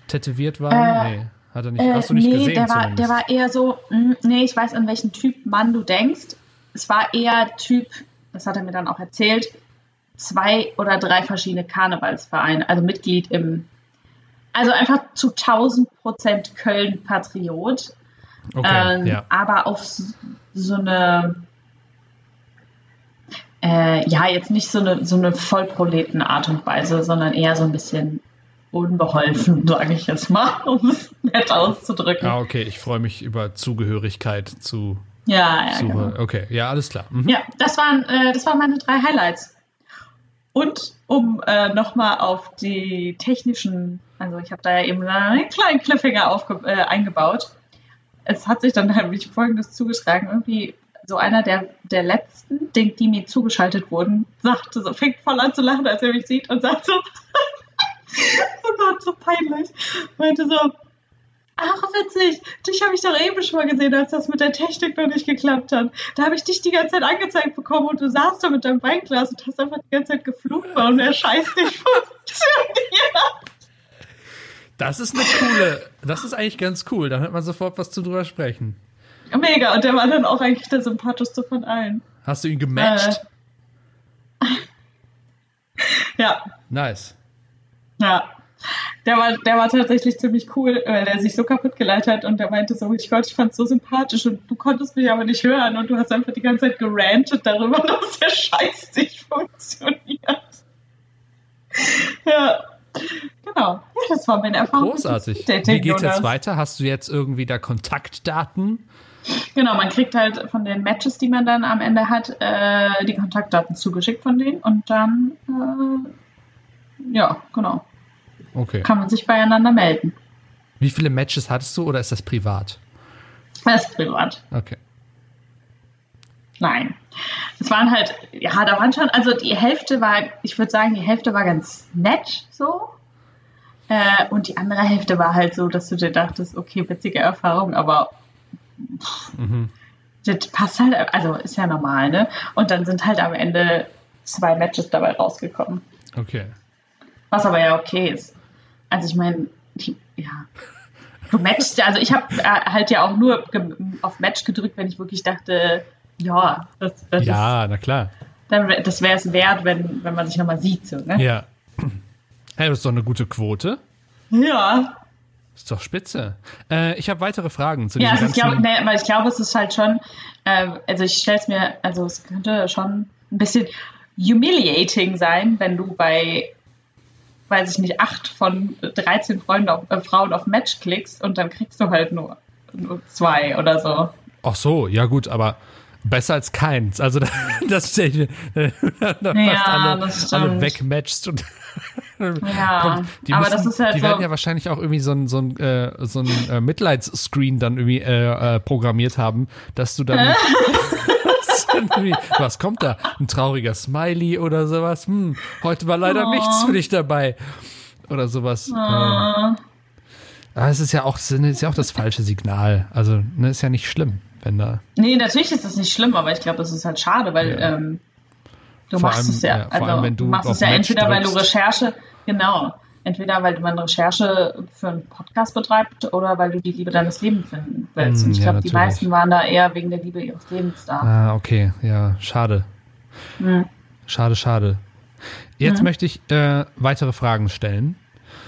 tätowiert waren? nee, hat er nicht. hast du nicht Äh, nee, gesehen der war, zumindest. der war eher so, mh, nee, ich weiß, an welchen Typ Mann du denkst. Es war eher Typ, das hat er mir dann auch erzählt, zwei oder drei verschiedene Karnevalsvereine, also Mitglied im, also einfach zu 1000 Prozent Köln-Patriot. okay, ähm, ja. aber auf so eine, äh, ja, jetzt nicht so eine, so eine Vollproleten-Art und Weise, sondern eher so ein bisschen unbeholfen, sage ich jetzt mal, um es nett auszudrücken. Ah, okay, ich freue mich über Zugehörigkeit zu Ja, ja, Suche. genau. Okay, ja, alles klar. Mhm. Ja, das waren, äh, das waren meine drei Highlights. Und um äh, nochmal auf die technischen, also ich habe da ja eben einen kleinen Cliffhanger aufge äh, eingebaut. Es hat sich dann nämlich Folgendes zugetragen. Irgendwie so einer der, der letzten, den, die mir zugeschaltet wurden, sagte so, fängt voll an zu lachen, als er mich sieht und sagt so, oh Gott, so peinlich, meinte so, Ach, witzig. Dich habe ich doch eben schon mal gesehen, als das mit der Technik noch nicht geklappt hat. Da habe ich dich die ganze Zeit angezeigt bekommen und du saßt da mit deinem Weinglas und hast einfach die ganze Zeit geflucht, warum der Scheiß nicht funktioniert. Das ist eine coole, das ist eigentlich ganz cool. Da hat man sofort was zu drüber sprechen. Mega. Und der war dann auch eigentlich der sympathischste von allen. Hast du ihn gematcht? Ja, Nice. Ja. Der war, der war tatsächlich ziemlich cool, weil der sich so kaputt geleitet hat und der meinte so, ich Gott, ich fand's so sympathisch und du konntest mich aber nicht hören und du hast einfach die ganze Zeit gerantet darüber, dass der Scheiß nicht funktioniert. Ja, genau. Ja, das war meine Erfahrung. Großartig. Wie geht's jetzt weiter? Hast du jetzt irgendwie da Kontaktdaten? Genau, man kriegt halt von den Matches, die man dann am Ende hat, äh, die Kontaktdaten zugeschickt von denen und dann, äh, ja, genau, Okay. kann man sich beieinander melden. Wie viele Matches hattest du oder ist das privat? Das ist privat. Okay. Nein. Es waren halt, ja, da waren schon, also die Hälfte war, ich würde sagen, die Hälfte war ganz nett so. Äh, und die andere Hälfte war halt so, dass du dir dachtest, okay, witzige Erfahrung, aber pff, das passt halt, also ist ja normal, ne? Und dann sind halt am Ende zwei Matches dabei rausgekommen. Okay. Was aber ja okay ist. Also ich meine, ja. Du matchst ja, also ich habe äh, halt ja auch nur auf Match gedrückt, wenn ich wirklich dachte, ja, das, das, Ja, na klar. ist, dann, das wäre es wert, wenn, wenn man sich nochmal sieht. So, ne? Ja. Hey, das ist doch eine gute Quote. Ja, Ist doch spitze. Äh, ich habe weitere Fragen zu ja diesem also ich glaube, nee, weil ich glaube, es ist halt schon, äh, also ich stelle es mir, also es könnte schon ein bisschen humiliating sein, wenn du bei, weiß ich nicht, acht von 13 Freunden auf, äh, Frauen auf Match klickst und dann kriegst du halt nur, nur zwei oder so. Ach so, ja gut, aber besser als keins. Also das ich mir fast Ja, alle, das alle stimmt. wegmatchst und Ja, Kommt, die aber müssen, das ist halt die so. werden ja wahrscheinlich auch irgendwie so ein, so ein, äh, so ein äh, Mitleidsscreen dann irgendwie äh, äh, programmiert haben, dass du dann, dann was kommt da? Ein trauriger Smiley oder sowas? Hm, heute war leider Oh. nichts für dich dabei. Oder sowas. Äh, aber es ist ja auch, es ist ja auch das falsche Signal. Also, ne, ist ja nicht schlimm, wenn da. Nee, natürlich ist das nicht schlimm, aber ich glaube, es ist halt schade, weil Ja. ähm, du Vor machst allem, es ja. ja, vor also, allem, wenn du machst es ja entweder, weil du drückst. Recherche, genau, entweder weil man Recherche für einen Podcast betreibt oder weil du die Liebe deines Lebens finden willst. Mm, Und ich ja, glaube, die meisten waren da eher wegen der Liebe ihres Lebens da. Ah, okay, ja, schade. Hm. Schade, schade. Jetzt möchte ich äh, weitere Fragen stellen.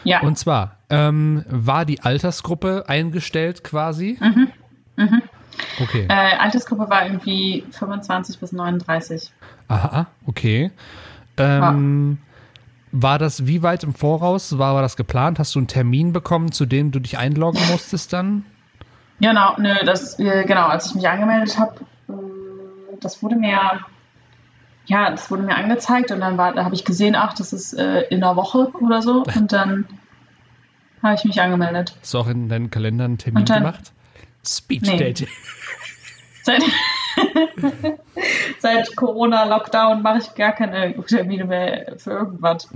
Ja, Und zwar, ähm, war die Altersgruppe eingestellt quasi? Okay. äh, Altersgruppe war irgendwie 25 bis 39. Aha, okay. Ähm, War das wie weit im Voraus? War, war das geplant? Hast du einen Termin bekommen, zu dem du dich einloggen musstest dann? Genau, nö, das, äh, genau, als ich mich angemeldet habe, das wurde mir, ja, das wurde mir angezeigt und dann war, da habe ich gesehen, ach, das ist äh, in einer Woche oder so und dann habe ich mich angemeldet. Hast du auch in deinen Kalender einen Termin dann- gemacht? Speech Nee. Dating. Seit, seit Corona-Lockdown mache ich gar keine Termine mehr für irgendwas.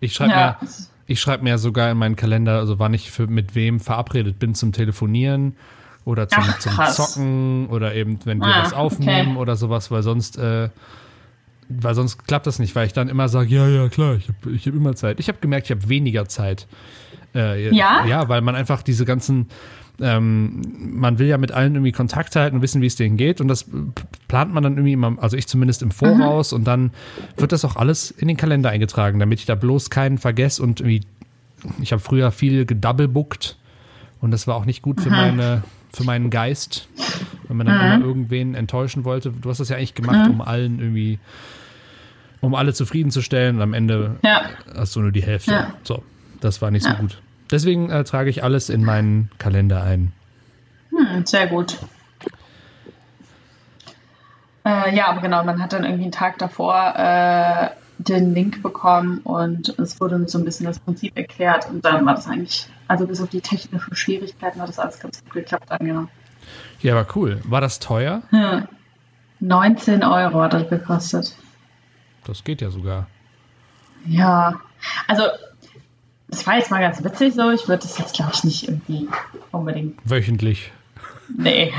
Ich schreibe Ja, mir, ich schreibe mir sogar in meinen Kalender, also wann ich für, mit wem verabredet bin zum Telefonieren oder zum, Ach, zum. Zocken oder eben, wenn wir Ah, was aufnehmen okay. oder sowas, weil sonst, äh, weil sonst klappt das nicht, weil ich dann immer sage, ja, ja, klar, ich habe ich hab immer Zeit. Ich habe gemerkt, ich habe weniger Zeit. Äh, Ja? Ja, weil man einfach diese ganzen, ähm, man will ja mit allen irgendwie Kontakt halten und wissen, wie es denen geht und das plant man dann irgendwie immer, also ich zumindest im Voraus und dann wird das auch alles in den Kalender eingetragen, damit ich da bloß keinen vergesse und irgendwie, ich habe früher viel gedoublebookt und das war auch nicht gut für meine, für meinen Geist, wenn man dann immer irgendwen enttäuschen wollte. Du hast das ja eigentlich gemacht, um allen irgendwie, um alle zufriedenzustellen und am Ende Ja, hast du nur die Hälfte. Ja. So. Das war nicht so gut. Deswegen äh, trage ich alles in meinen Kalender ein. Hm, sehr gut. Äh, ja, aber genau, man hat dann irgendwie einen Tag davor äh, den Link bekommen und es wurde so ein bisschen das Prinzip erklärt und dann war das eigentlich, also bis auf die technischen Schwierigkeiten hat das alles ganz gut geklappt dann, genau. Ja, aber cool. War das teuer? Hm. 19 Euro hat das gekostet. Das geht ja sogar. Ja, also das war jetzt mal ganz witzig so. Ich würde das jetzt, glaube ich, nicht irgendwie unbedingt. Wöchentlich. Nee,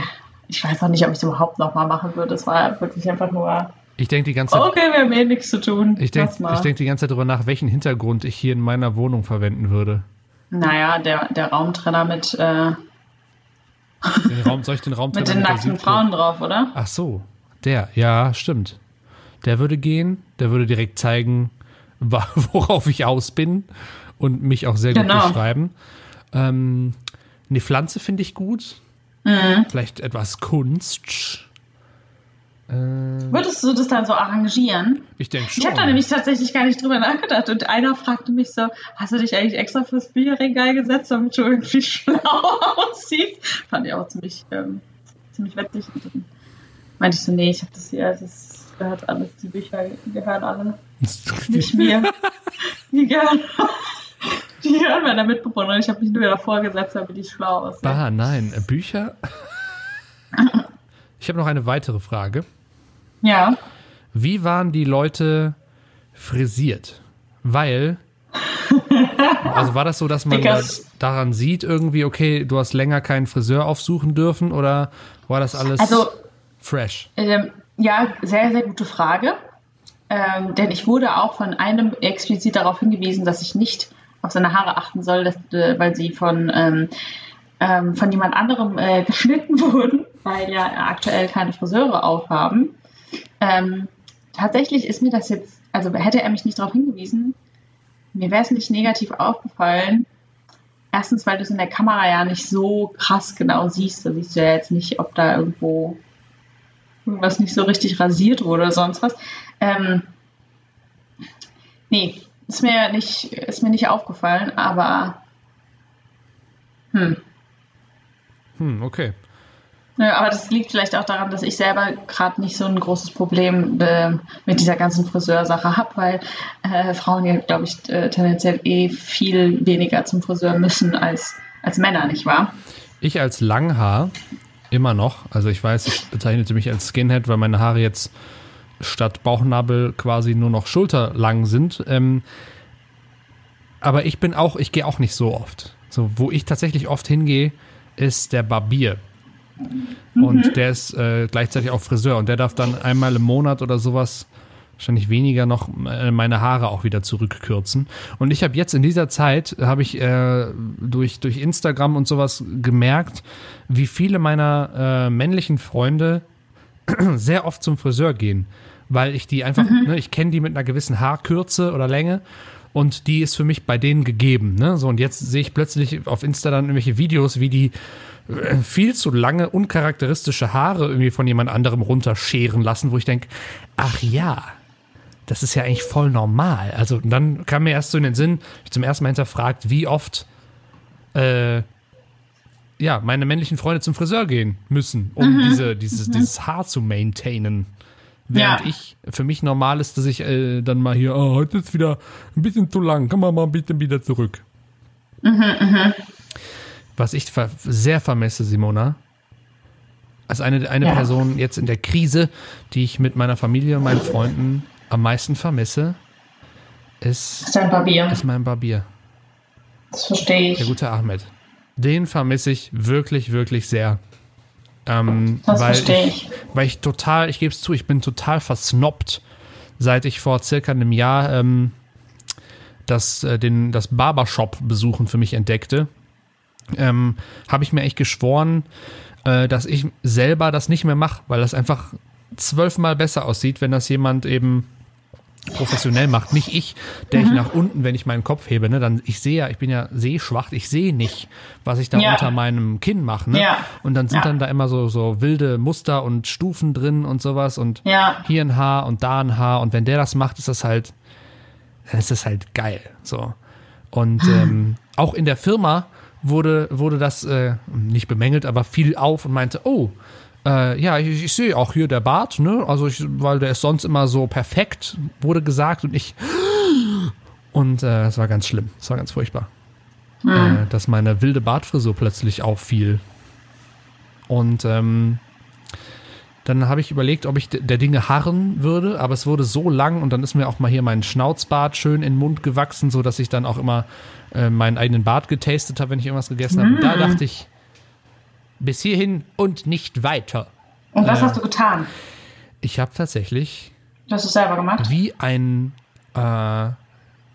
ich weiß auch nicht, ob ich es überhaupt nochmal machen würde. Es war wirklich einfach nur. Ich denke die ganze Zeit. Okay, wir haben eh nichts zu tun. Ich denke denk die ganze Zeit darüber nach, welchen Hintergrund ich hier in meiner Wohnung verwenden würde. Naja, der, der Raumtrenner mit, äh, Den Raum, soll ich den Raum mit den nackten Frauen drauf, oder? Ach so, der, ja, stimmt. Der würde gehen, der würde direkt zeigen, worauf ich aus bin und mich auch sehr gut Genau. beschreiben. Ähm, eine Pflanze finde ich gut. Mhm. Vielleicht etwas Kunst. Äh, Würdest du das dann so arrangieren? ich denke schon. Ich habe da nämlich tatsächlich gar nicht drüber nachgedacht und einer fragte mich so, hast du dich eigentlich extra fürs Bücherregal gesetzt, damit du irgendwie schlau aussiehst? Fand ich auch ziemlich, ähm, ziemlich witzig. Und dann meinte ich so, nee, ich habe das hier, das gehört alles, die Bücher gehören alle nicht mir. Die gehören, die gehören meiner Mitbewohnerin. Ich habe mich nur davor gesetzt, damit ich schlau aussehe. Ah, nein, äh, Bücher. Ich habe noch eine weitere Frage. Ja. Wie waren die Leute frisiert? Weil, also war das so, dass man da, daran sieht irgendwie, okay, du hast länger keinen Friseur aufsuchen dürfen oder war das alles Also, fresh? Ähm, ja, sehr, sehr gute Frage. Ähm, denn ich wurde auch von einem explizit darauf hingewiesen, dass ich nicht auf seine Haare achten soll, dass, äh, weil sie von, ähm, ähm, von jemand anderem äh, geschnitten wurden, weil ja aktuell keine Friseure aufhaben. Ähm, tatsächlich ist mir das jetzt, also hätte er mich nicht darauf hingewiesen, mir wäre es nicht negativ aufgefallen. Erstens, weil du es in der Kamera ja nicht so krass genau siehst. Da siehst du ja jetzt nicht, ob da irgendwo irgendwas nicht so richtig rasiert wurde oder sonst was. Ähm, nee, ist mir nicht, ist mir nicht aufgefallen, aber hm. Hm, okay. Ja, aber das liegt vielleicht auch daran, dass ich selber gerade nicht so ein großes Problem äh, mit dieser ganzen Friseursache habe, weil äh, Frauen ja, glaube ich, äh, tendenziell eh viel weniger zum Friseur müssen als, als Männer, nicht wahr? Ich als Langhaar immer noch, also ich weiß, ich bezeichnete mich als Skinhead, weil meine Haare jetzt statt Bauchnabel quasi nur noch schulterlang sind. Ähm, aber ich bin auch, ich gehe auch nicht so oft. So, wo ich tatsächlich oft hingehe, ist der Barbier. Und der ist äh, gleichzeitig auch Friseur und der darf dann einmal im Monat oder sowas, wahrscheinlich weniger noch, äh, meine Haare auch wieder zurückkürzen. Und ich habe jetzt in dieser Zeit, habe ich äh, durch, durch Instagram und sowas gemerkt, wie viele meiner äh, männlichen Freunde sehr oft zum Friseur gehen, weil ich die einfach, ne, ich kenne die mit einer gewissen Haarkürze oder Länge und die ist für mich bei denen gegeben. Ne? So und jetzt sehe ich plötzlich auf Insta dann irgendwelche Videos, wie die äh, viel zu lange uncharakteristische Haare irgendwie von jemand anderem runterscheren lassen, wo ich denke, ach ja, das ist ja eigentlich voll normal. Also dann kam mir erst so in den Sinn, ich zum ersten Mal hinterfragt, wie oft äh, ja, meine männlichen Freunde zum Friseur gehen müssen, um diese, dieses, dieses Haar zu maintainen. Während Ja. ich, für mich normal ist, dass ich äh, dann mal hier, oh, heute ist wieder ein bisschen zu lang, kann man mal ein bisschen wieder zurück. Was ich ver sehr vermisse, Simona, als eine, eine Ja. Person jetzt in der Krise, die ich mit meiner Familie und meinen Freunden am meisten vermisse, ist, Ist Barbier. ist mein Barbier. Das verstehe Der ich. gute Ahmed. Den vermisse ich wirklich, wirklich sehr. Ähm, Das weil verstehe ich, weil ich total, ich gebe es zu, ich bin total versnoppt, seit ich vor circa einem Jahr ähm, das, äh, den, das Barbershop-Besuchen für mich entdeckte. Ähm, Habe ich mir echt geschworen, äh, dass ich selber das nicht mehr mache, weil das einfach zwölfmal besser aussieht, wenn das jemand eben professionell macht. Nicht ich, der ich nach unten, wenn ich meinen Kopf hebe, ne, dann ich sehe ja, ich bin ja sehschwach, ich sehe nicht, was ich da Ja. unter meinem Kinn mache. Ne? Ja. Und dann sind Ja. dann da immer so, so wilde Muster und Stufen drin und sowas und hier ein Haar und da ein Haar und wenn der das macht, ist das halt, dann ist das halt geil. So. Und ähm, auch in der Firma wurde, wurde das äh, nicht bemängelt, aber fiel auf und meinte, oh, äh, ja, ich, ich sehe auch hier der Bart, ne? Also ich, weil der ist sonst immer so perfekt, wurde gesagt und ich und äh, es war ganz schlimm, es war ganz furchtbar, äh, dass meine wilde Bartfrisur plötzlich auffiel. Und ähm, dann habe ich überlegt, ob ich der Dinge harren würde, aber es wurde so lang und dann ist mir auch mal hier mein Schnauzbart schön in den Mund gewachsen, so dass ich dann auch immer äh, meinen eigenen Bart getastet habe, wenn ich irgendwas gegessen habe. Und da dachte ich, bis hierhin und nicht weiter. Und was Äh. hast du getan? Ich habe tatsächlich Du hast es selber gemacht? wie ein äh,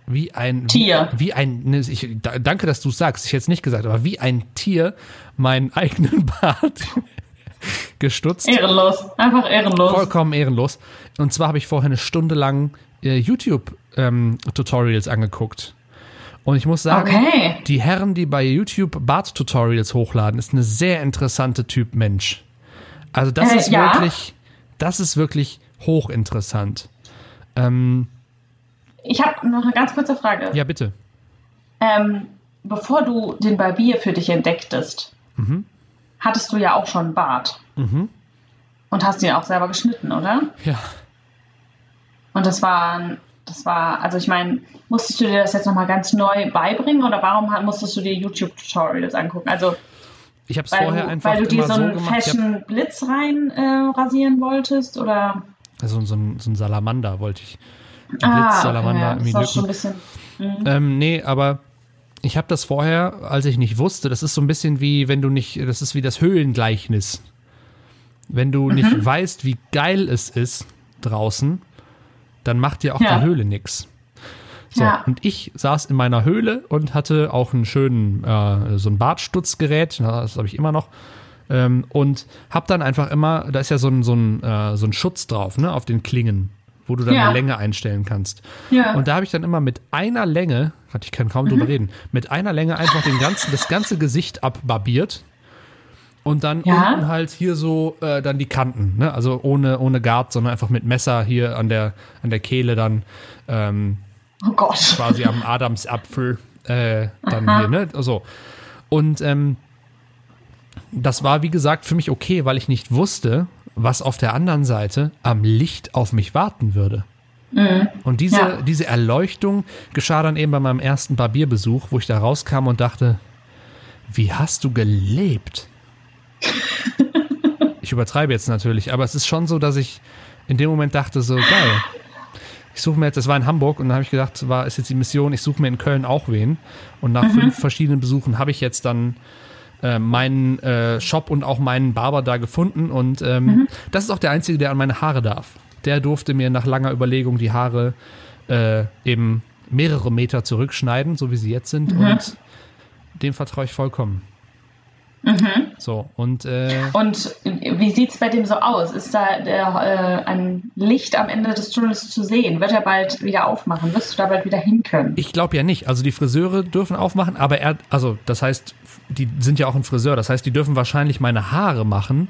wie ein Tier. Wie, wie ein ne, ich, da, danke, dass du sagst. Ich hätte es nicht gesagt, aber wie ein Tier meinen eigenen Bart gestutzt. Ehrenlos. Einfach ehrenlos. Vollkommen ehrenlos. Und zwar habe ich vorher eine Stunde lang äh, YouTube-Tutorials angeguckt. Und ich muss sagen, Okay. die Herren, die bei YouTube Bart-Tutorials hochladen, ist eine sehr interessante Typ Mensch. Also das Äh, ist ja. wirklich, das ist wirklich hochinteressant. Ähm, Ich habe noch eine ganz kurze Frage. ja, bitte. Ähm, bevor du den Barbier für dich entdecktest, Mhm. hattest du ja auch schon einen Bart. Und hast ihn auch selber geschnitten, oder? Ja. Und das war, das war, also ich meine, musstest du dir das jetzt nochmal ganz neu beibringen oder warum musstest du dir YouTube-Tutorials angucken? Also, Ich habe es weil, vorher du, einfach weil du dir so so einen hab, Fashion-Blitz rein äh, rasieren wolltest oder? also so ein, so ein Salamander wollte ich. Ein Ah, Blitzsalamander okay, im ja, das schon ein bisschen. Ähm, nee, aber ich habe das vorher, als ich nicht wusste, das ist so ein bisschen wie, wenn du nicht, das ist wie das Höhlengleichnis. Wenn du Mhm. nicht weißt, wie geil es ist draußen, dann macht dir auch Ja. die Höhle nix. So, Ja. und ich saß in meiner Höhle und hatte auch einen schönen, äh, so ein Bartstutzgerät, das habe ich immer noch. Ähm, und hab dann einfach immer, da ist ja so ein, so ein, äh, so ein Schutz drauf, ne, auf den Klingen, wo du dann Ja. eine Länge einstellen kannst. Ja. Und da habe ich dann immer mit einer Länge, hatte ich kann kaum drüber Mhm. reden, mit einer Länge einfach den ganzen, das ganze Gesicht abbarbiert. Und dann Ja. unten halt hier so äh, dann die Kanten, ne? Also ohne, ohne Guard, sondern einfach mit Messer hier an der, an der Kehle dann ähm, Oh Gott. quasi am Adamsapfel äh, dann hier, ne? So. Und ähm, das war, wie gesagt, für mich okay, weil ich nicht wusste, was auf der anderen Seite am Licht auf mich warten würde. Und diese, Ja. diese Erleuchtung geschah dann eben bei meinem ersten Barbierbesuch, wo ich da rauskam und dachte, wie hast du gelebt? Ich übertreibe jetzt natürlich, aber es ist schon so, dass ich in dem Moment dachte, so geil. Ich suche mir jetzt, das war in Hamburg und dann habe ich gedacht, war ist jetzt die Mission, ich suche mir in Köln auch wen. Und nach fünf verschiedenen Besuchen habe ich jetzt dann äh, meinen äh, Shop und auch meinen Barber da gefunden. Und ähm, das ist auch der Einzige, der an meine Haare darf. Der durfte mir nach langer Überlegung die Haare äh, eben mehrere Meter zurückschneiden, so wie sie jetzt sind. Und dem vertraue ich vollkommen. So, und äh, Und wie sieht es bei dem so aus? Ist da der, äh, ein Licht am Ende des Tunnels zu sehen? Wird er bald wieder aufmachen? Wirst du da bald wieder hin können? Ich glaube ja nicht. Also die Friseure dürfen aufmachen, aber er, also das heißt, die sind ja auch ein Friseur. Das heißt, die dürfen wahrscheinlich meine Haare machen,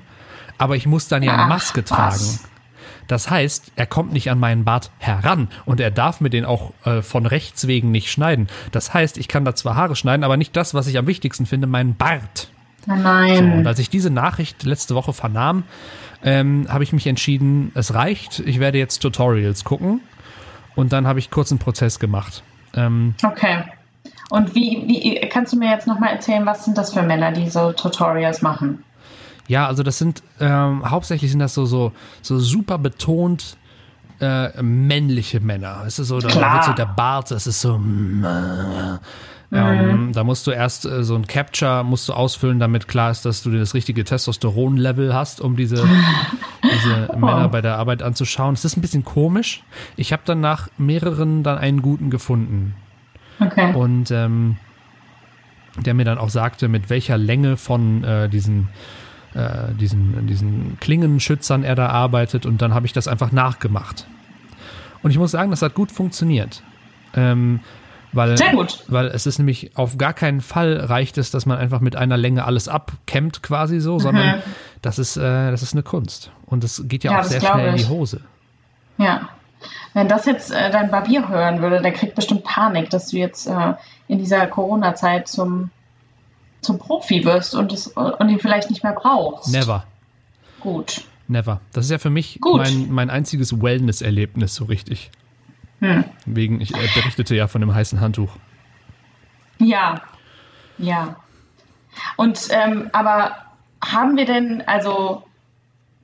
aber ich muss dann ja eine Maske was? tragen. Das heißt, er kommt nicht an meinen Bart heran und er darf mir den auch äh, von Rechts wegen nicht schneiden. Das heißt, ich kann da zwar Haare schneiden, aber nicht das, was ich am wichtigsten finde, meinen Bart. Oh So, nein. und als ich diese Nachricht letzte Woche vernahm, ähm, habe ich mich entschieden, es reicht. Ich werde jetzt Tutorials gucken und dann habe ich kurz einen Prozess gemacht. Ähm, Okay. Und wie, wie kannst du mir jetzt nochmal erzählen, was sind das für Männer, die so Tutorials machen? Ja, also das sind ähm, hauptsächlich sind das so so so super betont äh, männliche Männer. Es ist so, da Klar. wird so der Bart, das ist so. mm, äh, Ähm, da musst du erst äh, so ein Capture musst du ausfüllen, damit klar ist, dass du das richtige Testosteron-Level hast, um diese, diese Männer bei der Arbeit anzuschauen. Es ist ein bisschen komisch. Ich habe dann nach mehreren dann einen guten gefunden Okay. und ähm, der mir dann auch sagte, mit welcher Länge von äh, diesen, äh, diesen, diesen Klingenschützern er da arbeitet und dann habe ich das einfach nachgemacht. Und ich muss sagen, das hat gut funktioniert. Ähm, weil, Sehr gut. weil es ist nämlich auf gar keinen Fall reicht es, dass man einfach mit einer Länge alles abkämmt quasi so, sondern das ist, äh, das ist eine Kunst. Und das geht ja, Ja, auch das sehr schnell in die. Hose. Ja. Wenn das jetzt äh, dein Barbier hören würde, der kriegt bestimmt Panik, dass du jetzt äh, in dieser Corona-Zeit zum, zum Profi wirst und, es, und ihn vielleicht nicht mehr brauchst. Never. Gut. Never. Das ist ja für mich mein, mein einziges Wellness-Erlebnis so richtig. Hm. Wegen, ich berichtete ja von dem heißen Handtuch. Ja, ja. Und ähm, aber haben wir denn, also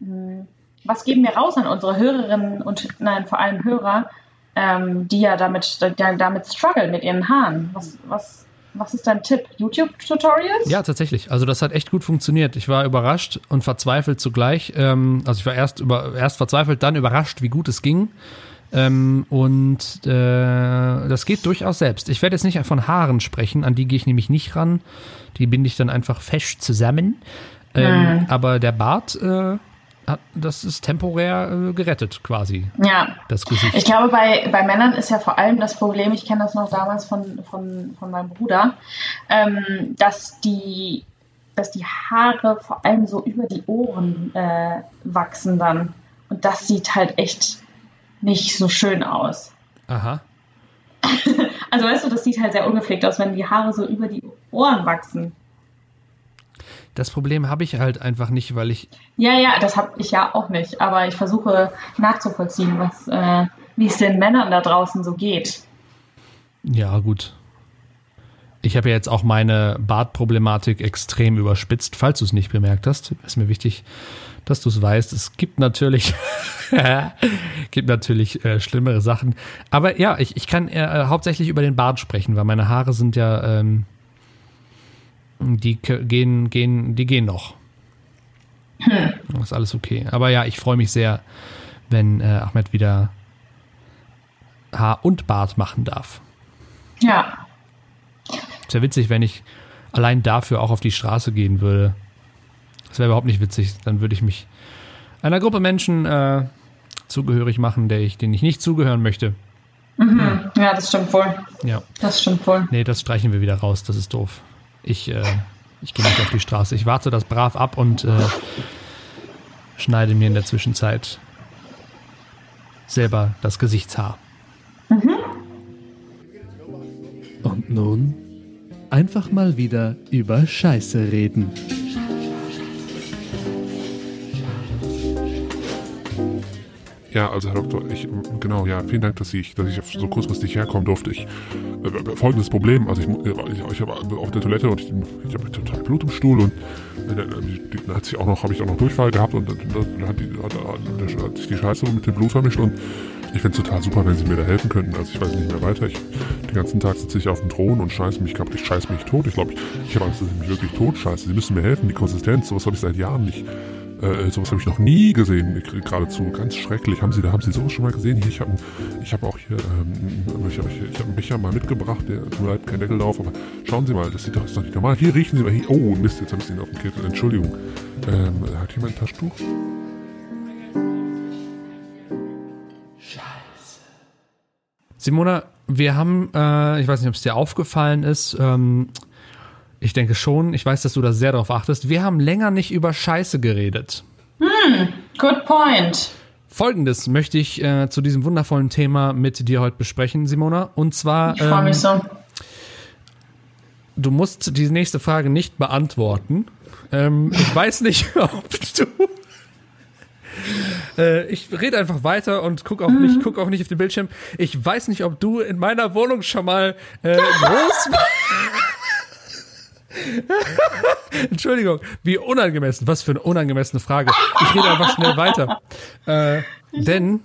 mh, was geben wir raus an unsere Hörerinnen und nein, vor allem Hörer, ähm, die ja damit, die damit strugglen mit ihren Haaren? Was, was, was ist dein Tipp? YouTube-Tutorials? Ja, tatsächlich. Also das hat echt gut funktioniert. Ich war überrascht und verzweifelt zugleich. Ähm, also ich war erst, über, erst verzweifelt, dann überrascht, wie gut es ging. Ähm, und äh, das geht durchaus selbst. Ich werde jetzt nicht von Haaren sprechen, an die gehe ich nämlich nicht ran. Die binde ich dann einfach fest zusammen. Ähm, Hm. Aber der Bart, äh, hat, das ist temporär äh, gerettet quasi, Ja. das Gesicht. Ich glaube, bei, bei Männern ist ja vor allem das Problem, ich kenne das noch damals von, von, von meinem Bruder, ähm, dass, die, dass die Haare vor allem so über die Ohren äh, wachsen dann. Und das sieht halt echt nicht so schön aus. Aha. Also weißt du, das sieht halt sehr ungepflegt aus, wenn die Haare so über die Ohren wachsen. Das Problem habe ich halt einfach nicht, weil ich Ja, ja, das habe ich ja auch nicht. Aber ich versuche nachzuvollziehen, was, äh, wie es den Männern da draußen so geht. Ja, gut. Ich habe ja jetzt auch meine Bartproblematik extrem überspitzt, falls du es nicht bemerkt hast. Ist mir wichtig, dass du es weißt. Es gibt natürlich, gibt natürlich äh, schlimmere Sachen. Aber ja, ich, ich kann äh, hauptsächlich über den Bart sprechen, weil meine Haare sind ja, ähm, die gehen, gehen, die gehen noch. Das ist alles okay. Aber ja, ich freue mich sehr, wenn äh, Ahmed wieder Haar und Bart machen darf. Ja, Es wäre witzig, wenn ich allein dafür auch auf die Straße gehen würde. Das wäre überhaupt nicht witzig. Dann würde ich mich einer Gruppe Menschen äh, zugehörig machen, der ich, denen ich nicht zugehören möchte. mhm. ja, das stimmt wohl. Ja. Das stimmt wohl. Nee, das streichen wir wieder raus. Das ist doof. Ich, äh, ich gehe nicht auf die Straße. Ich warte das brav ab und äh, schneide mir in der Zwischenzeit selber das Gesichtshaar. Und nun einfach mal wieder über Scheiße reden. Ja, also Herr Doktor, ich, genau, ja, vielen Dank, dass ich, dass ich so kurzfristig herkommen durfte. Ich, äh, folgendes Problem, also ich, mu- ich, ich habe auf der Toilette und ich, ich habe total Blut im Stuhl und äh, dann, äh, hat sich auch noch, habe ich auch noch Durchfall gehabt und dann, hat, hat, hat, hat sich die Scheiße mit dem Blut vermischt und ich fände es total super, wenn Sie mir da helfen könnten. Also ich weiß nicht mehr weiter. Ich, den ganzen Tag sitze ich auf dem Thron und scheiße mich kaputt. Ich scheiße mich tot. Ich glaube, ich, ich habe Angst, dass ich mich wirklich tot scheiße. Sie müssen mir helfen. Die Konsistenz, sowas habe ich seit Jahren nicht. Äh, sowas habe ich noch nie gesehen, geradezu ganz schrecklich. Haben Sie da haben Sie sowas schon mal gesehen? Hier, ich habe ich habe auch hier, ähm, ich habe ich hab Becher mal mitgebracht, der tut mir kein Deckel drauf, aber schauen Sie mal, das sieht doch, ist doch nicht normal. Hier riechen Sie mal, hier, oh Mist, jetzt habe ich ihn auf dem Kittel, Entschuldigung. Ähm, hat jemand ein Taschentuch? Simona, wir haben, äh, ich weiß nicht, ob es dir aufgefallen ist, ähm, ich denke schon, ich weiß, dass du da sehr darauf achtest, wir haben länger nicht über Scheiße geredet. Good point. Folgendes möchte ich äh, zu diesem wundervollen Thema mit dir heute besprechen, Simona. Und zwar, Ich freue ähm, mich so. du musst die nächste Frage nicht beantworten. Ähm, ich weiß nicht, ob du. Äh, ich rede einfach weiter und guck auch nicht, guck auch nicht auf den Bildschirm. Ich weiß nicht, ob du in meiner Wohnung schon mal äh, groß Entschuldigung, wie unangemessen. Was für eine unangemessene Frage. Ich rede einfach schnell weiter. Äh, denn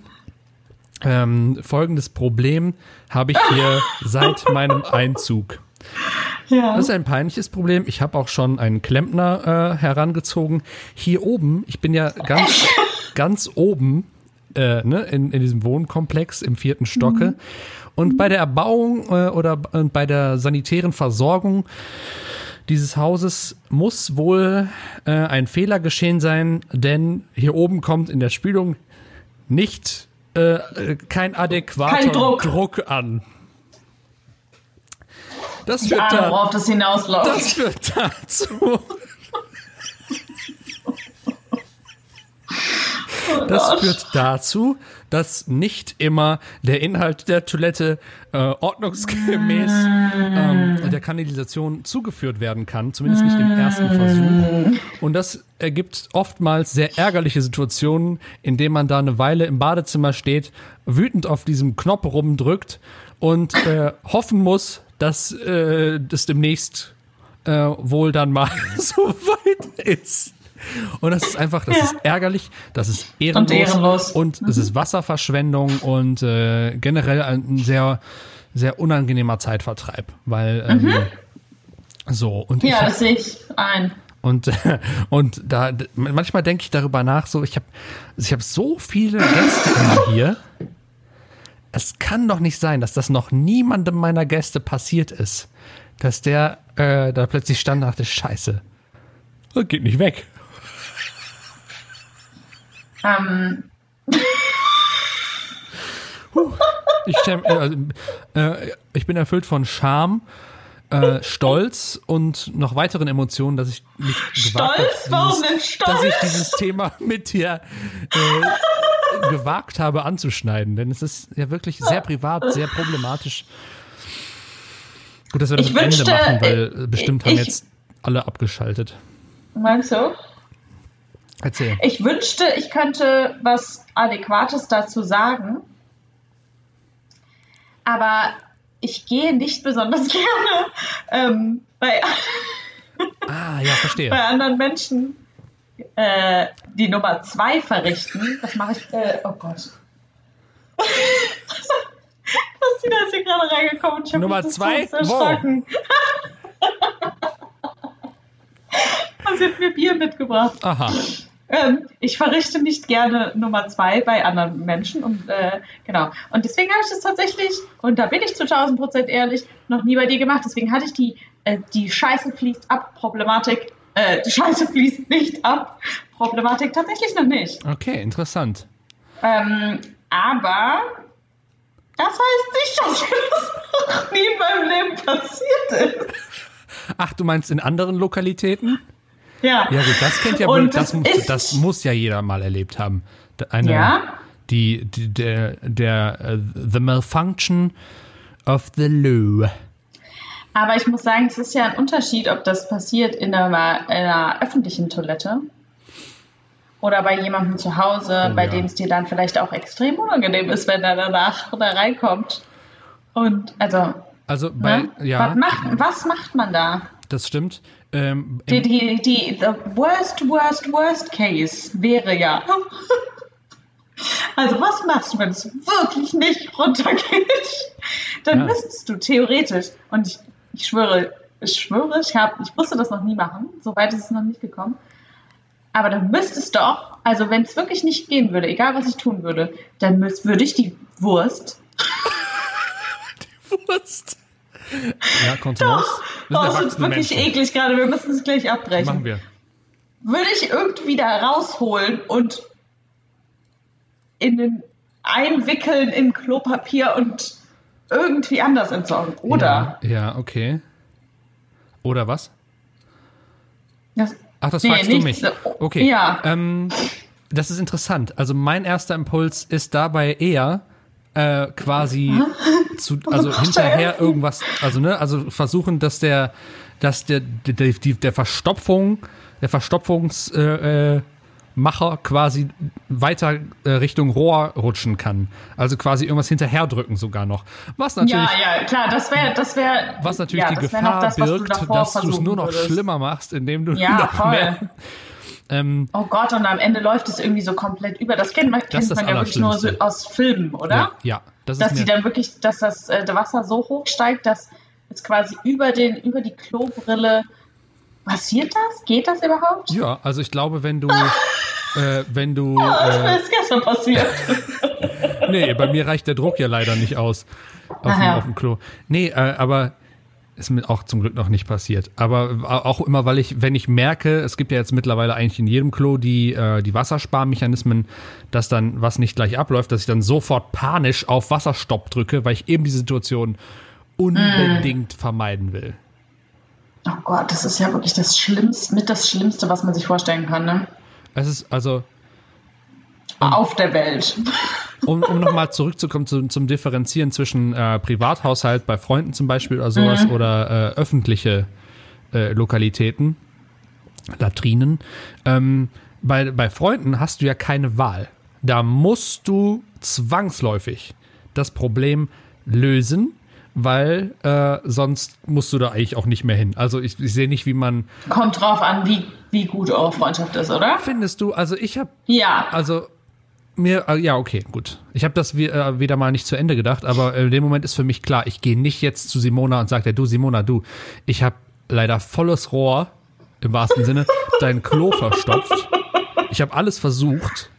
ähm, folgendes Problem habe ich hier seit meinem Einzug. Ja. Das ist ein peinliches Problem. Ich habe auch schon einen Klempner äh, herangezogen. Hier oben, ich bin ja ganz, ganz oben äh, ne, in, in diesem Wohnkomplex im vierten Stocke. Und bei der Erbauung äh, oder bei der sanitären Versorgung dieses Hauses muss wohl äh, ein Fehler geschehen sein, denn hier oben kommt in der Spülung nicht äh, kein adäquater Kein Druck. Druck an. Das Ich wird ahne, da, worauf das hinausläuft. das führt dazu, Das Gott. führt dazu, dass nicht immer der Inhalt der Toilette äh, ordnungsgemäß ähm, der Kanalisation zugeführt werden kann, zumindest nicht im ersten Versuch. Und das ergibt oftmals sehr ärgerliche Situationen, indem man da eine Weile im Badezimmer steht, wütend auf diesem Knopf rumdrückt und äh, hoffen muss, dass äh, das demnächst äh, wohl dann mal so weit ist. Und das ist einfach, das Ja. ist ärgerlich, das ist ehrenlos Und ehrenlos. und es ist Wasserverschwendung und äh, generell ein sehr, sehr unangenehmer Zeitvertreib, weil ähm, so und ich Ja, hab, das sehe ich ein. und und da manchmal denke ich darüber nach, so ich habe ich habe so viele Gäste immer hier. Es kann doch nicht sein, dass das noch niemandem meiner Gäste passiert ist, dass der äh, da plötzlich stand und dachte, Scheiße, das geht nicht weg. Ähm, Ich, stell, äh, äh, ich bin erfüllt von Scham, äh, Stolz und noch weiteren Emotionen, dass ich mich gewagt habe, Stolz? Denn dass ich dieses Thema mit dir äh, gewagt habe anzuschneiden. Denn es ist ja wirklich sehr privat, sehr problematisch. Gut, dass wir das Ich am Ende wünschte, machen, weil äh, bestimmt haben ich- jetzt alle abgeschaltet. meinst du? Erzähl. Ich wünschte, ich könnte was Adäquates dazu sagen. Aber ich gehe nicht besonders gerne ähm, bei, Ah, ja, bei anderen Menschen äh, die Nummer zwei verrichten. Das mache ich. Äh, oh Gott. Christina ist hier gerade reingekommen ich Nummer zwei? Erschrocken. Und sie hat mir Bier mitgebracht. Aha. Ähm, ich verrichte nicht gerne Nummer zwei bei anderen Menschen und äh, genau. Und deswegen habe ich das tatsächlich, und da bin ich zu 1000 Prozent ehrlich, noch nie bei dir gemacht. Deswegen hatte ich die, äh, die Scheiße fließt ab Problematik, äh, die Scheiße fließt nicht ab Problematik tatsächlich noch nicht. Okay, interessant. Ähm, aber das heißt nicht, dass mir das noch nie in meinem Leben passiert ist. Ach, du meinst in anderen Lokalitäten? Ja. Ja gut, das kennt ja wohl, das, muss, das muss ja jeder mal erlebt haben. Eine, Ja. Die, die, der, der, äh, the malfunction of the loo. Aber ich muss sagen, es ist ja ein Unterschied, ob das passiert in einer, in einer öffentlichen Toilette oder bei jemandem zu Hause, Oh, bei ja. dem es dir dann vielleicht auch extrem unangenehm ist, wenn er danach da reinkommt. Und also, Also bei, ne? ja, was, macht, was macht man da? das stimmt. Ähm, Die, die, die, the worst, worst, worst case wäre ja. Also, was machst du, wenn es wirklich nicht runtergeht? Dann Ja. müsstest du theoretisch, und ich, ich schwöre, ich schwöre, ich, hab, ich musste das noch nie machen, soweit ist es noch nicht gekommen. Aber dann müsste es doch, also wenn es wirklich nicht gehen würde, egal was ich tun würde, dann müß, würde ich die Wurst Wurst. Ja, Kontenance. Wir Oh, wird erwachsene wirklich Menschen. eklig gerade, wir müssen es gleich abbrechen. Machen wir. würde ich irgendwie da rausholen und in den einwickeln in Klopapier und irgendwie anders entsorgen. Oder? Ja, ja, okay. Oder was? Das, Ach, das Nee, fragst du mich. Okay. Ja. Ähm, das ist interessant. Also mein erster Impuls ist dabei eher äh, quasi zu, also hinterher irgendwas, also ne, also versuchen, dass der, dass der, der, die, der Verstopfung, der Verstopfungsmacher äh, äh, quasi weiter äh, Richtung Rohr rutschen kann. Also quasi irgendwas hinterherdrücken sogar noch. Was natürlich ja, ja, klar, das wäre, das wäre, was natürlich ja, die Gefahr das, du birgt, davor dass du es nur noch würdest. schlimmer machst, indem du Ja, noch voll. mehr. Ähm, Oh Gott, und am Ende läuft es irgendwie so komplett über. Das kennt man, Das kennt man ja wirklich nur so aus Filmen, oder? ja, ja, das dass mir, dann wirklich, dass das äh, Wasser so hoch steigt, dass es quasi über den, über die Klobrille passiert das? Geht das überhaupt? ja, also ich glaube, wenn du, äh, wenn du, Das äh, ist gestern passiert. nee, bei mir reicht der Druck ja leider nicht aus auf, dem, auf dem Klo. Nee, äh, aber ist mir auch zum Glück noch nicht passiert. Aber auch immer, weil ich, wenn ich merke, es gibt ja jetzt mittlerweile eigentlich in jedem Klo die, äh, die Wassersparmechanismen, dass dann was nicht gleich abläuft, dass ich dann sofort panisch auf Wasserstopp drücke, weil ich eben die Situation unbedingt vermeiden will. Oh Gott, das ist ja wirklich das Schlimmste, mit das Schlimmste, was man sich vorstellen kann, ne? Es ist also, auf der Welt. Um, um nochmal zurückzukommen zum, zum Differenzieren zwischen äh, Privathaushalt bei Freunden zum Beispiel oder sowas Mhm. oder äh, öffentliche äh, Lokalitäten, Latrinen. Ähm, bei, bei Freunden hast du ja keine Wahl. Da musst du zwangsläufig das Problem lösen, weil äh, sonst musst du da eigentlich auch nicht mehr hin. Also ich, ich sehe nicht, wie man. Kommt drauf an, wie, wie gut eure Freundschaft ist, oder? Findest du? Also ich habe Ja. also mir, äh, ja, okay, gut. Ich habe das äh, wieder mal nicht zu Ende gedacht, aber in dem Moment ist für mich klar, ich gehe nicht jetzt zu Simona und sage du Simona, du, ich habe leider volles Rohr, im wahrsten Sinne, dein Klo verstopft. Ich habe alles versucht.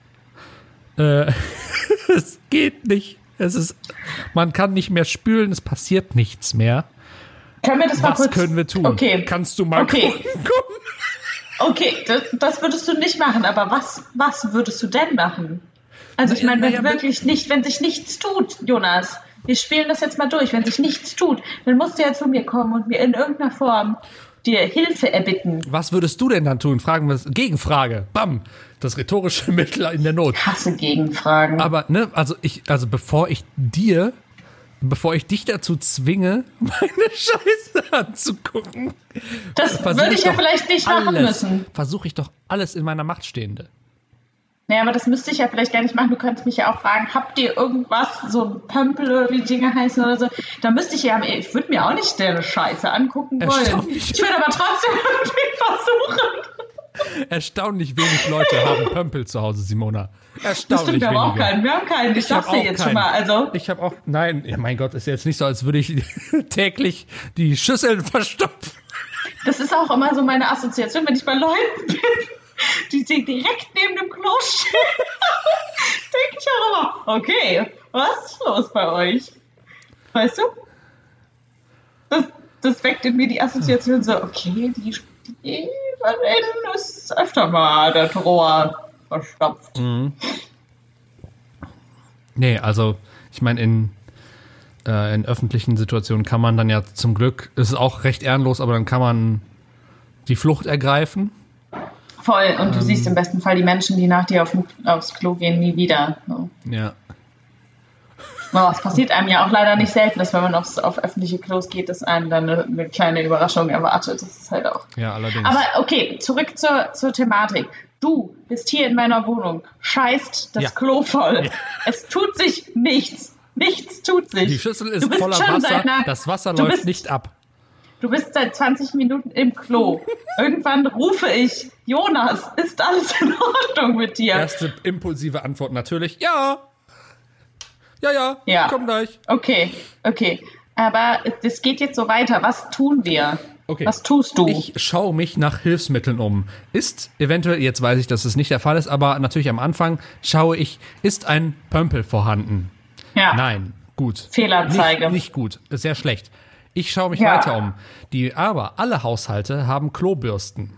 Äh, es geht nicht. Es ist, man kann nicht mehr spülen, es passiert nichts mehr. Können wir das mal Was kurz? können wir tun? Okay. Kannst du mal Okay. gucken? Okay, das, das würdest du nicht machen, aber was, was würdest du denn machen? Also ich meine, wenn naja, wirklich nicht, wenn sich nichts tut, Jonas, wir spielen das jetzt mal durch, wenn sich nichts tut, dann musst du ja zu mir kommen und mir in irgendeiner Form dir Hilfe erbitten. Was würdest du denn dann tun? Fragen wir. Gegenfrage. Bam. Das rhetorische Mittel in der Not. Ich hasse Gegenfragen. Aber, ne, also ich, also bevor ich dir, bevor ich dich dazu zwinge, meine Scheiße anzugucken, das würde ich ja doch vielleicht nicht machen müssen. Versuche ich doch alles in meiner Macht Stehende. Naja, aber das müsste ich ja vielleicht gar nicht machen. Du könntest mich ja auch fragen, habt ihr irgendwas, so ein Pömpel oder wie die Dinger heißen oder so? Da müsste ich ja, ich würde mir auch nicht deine Scheiße angucken wollen. Ich würde aber trotzdem irgendwie versuchen. Erstaunlich wenig Leute haben Pömpel zu Hause, Simona. Das Erstaunlich stimmt, wir haben auch keinen. Wir haben keinen. Ich, sag's dir jetzt schon keinen. mal. Also, Ich habe auch, nein, ja, mein Gott, ist jetzt nicht so, als würde ich täglich die Schüsseln verstopfen. das ist auch immer so meine Assoziation, wenn ich bei Leuten bin, die, direkt neben dem Klo stehen. denke ich auch immer, okay, was ist los bei euch? Weißt du? Das, das weckt in mir die Assoziation so, okay, die, die von denen ist öfter mal das Rohr verstopft. Nee, also ich meine, in, äh, in öffentlichen Situationen kann man dann ja zum Glück, es ist auch recht ehrenlos, aber dann kann man die Flucht ergreifen. Voll. Und du Ähm. siehst im besten Fall die Menschen, die nach dir auf, aufs Klo gehen, nie wieder. So. Ja. Oh, es passiert einem ja auch leider nicht selten, dass wenn man aufs, auf öffentliche Klos geht, dass einem dann eine, eine kleine Überraschung erwartet. Das ist halt auch. Ja, allerdings. Aber okay, zurück zur, zur Thematik. Du bist hier in meiner Wohnung, scheißt das Ja. Klo voll. Es tut sich nichts. Nichts tut sich. die Schüssel Du ist voller Wasser, einer- das Wasser du läuft bist- nicht ab. Du bist seit 20 Minuten im Klo. Irgendwann rufe ich, Jonas, ist alles in Ordnung mit dir? Erste impulsive Antwort natürlich, ja. Ja, ja, Ja. komm gleich. Okay, okay. Aber es geht jetzt so weiter. Was tun wir? Okay. Was tust du? Ich schaue mich nach Hilfsmitteln um. Ist eventuell, jetzt weiß ich, dass es nicht der Fall ist, aber natürlich am Anfang schaue ich, ist ein Pömpel vorhanden? ja. Nein, gut. Fehlanzeige. Nicht, nicht gut, ist sehr schlecht. Ich schaue mich Ja. weiter um. Die, aber alle Haushalte haben Klobürsten.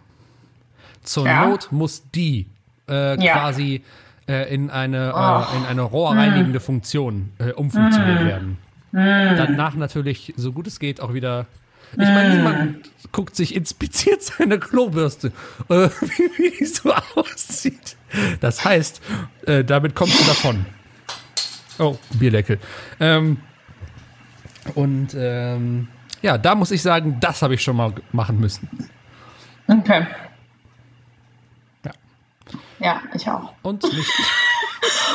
Zur Ja. Not muss die äh, Ja. quasi äh, in, eine, Oh. äh, in eine rohrreinigende Funktion äh, umfunktioniert Mm. werden. Danach natürlich, so gut es geht, auch wieder. Ich meine, Mm. niemand guckt sich, inspiziert seine Klobürste, äh, wie, die so aussieht. Das heißt, äh, damit kommst du davon. Oh, Bierdeckel. Ähm, und ähm, ja, da muss ich sagen, das habe ich schon mal machen müssen. Okay. Ja. Ich auch. Und nicht.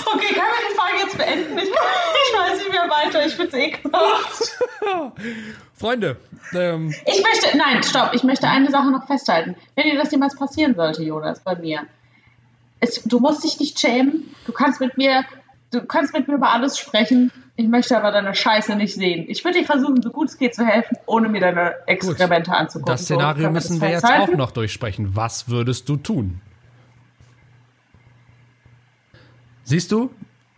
Okay, können wir die Frage jetzt beenden? Ich, ich weiß nicht mehr weiter. Ich finde es ekelhaft. Freunde, ähm, Ich möchte, nein, stopp. Ich möchte eine Sache noch festhalten. Wenn dir das jemals passieren sollte, Jonas, bei mir. Es, du musst dich nicht schämen. Du kannst mit mir, du kannst mit mir über alles sprechen. Ich möchte aber deine Scheiße nicht sehen. Ich würde dir versuchen, so gut es geht zu helfen, ohne mir deine Exkremente anzugucken. das Szenario So, müssen wir jetzt auch noch durchsprechen. Was würdest du tun? Siehst du?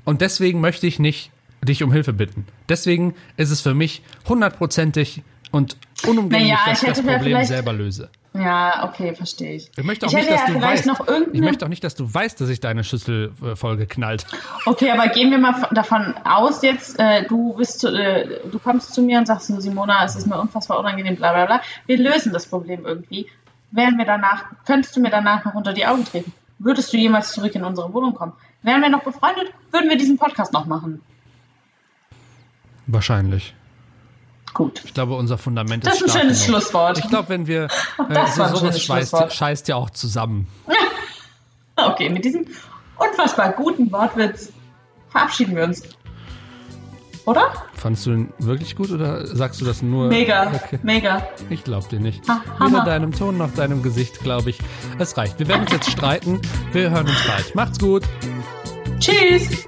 Und deswegen möchte ich nicht dich um Hilfe bitten. Deswegen ist es für mich hundertprozentig und unumgänglich, Naja, dass ich das Problem selber löse. Ja, okay, verstehe ich. Ich möchte auch ich nicht, dass ja du weißt, noch ich möchte auch nicht, dass du weißt, dass ich deine Schüssel äh, voll geknallt. Okay, aber gehen wir mal von- davon aus jetzt, äh, du bist, zu, äh, du kommst zu mir und sagst, Simona, es ist mir unfassbar unangenehm, bla bla bla. Wir lösen das Problem irgendwie. Wären wir danach, könntest du mir danach noch unter die Augen treten? Würdest du jemals zurück in unsere Wohnung kommen? Wären wir noch befreundet, würden wir diesen Podcast noch machen. Wahrscheinlich. Gut. Ich glaube, unser Fundament Das ist ist ein schönes genug. Schlusswort. Ich glaube, wenn wir äh, Das so sowas schönes scheißt, ja auch zusammen. Okay, mit diesem unfassbar guten Wortwitz verabschieden wir uns. Oder? Fandst du ihn wirklich gut oder sagst du das nur? Mega, Okay. mega. Ich glaube dir nicht. Ha- Weder Hammer. deinem Ton noch deinem Gesicht, glaube ich. Es reicht. Wir werden uns jetzt streiten. Wir hören uns bald. Macht's gut. Tschüss.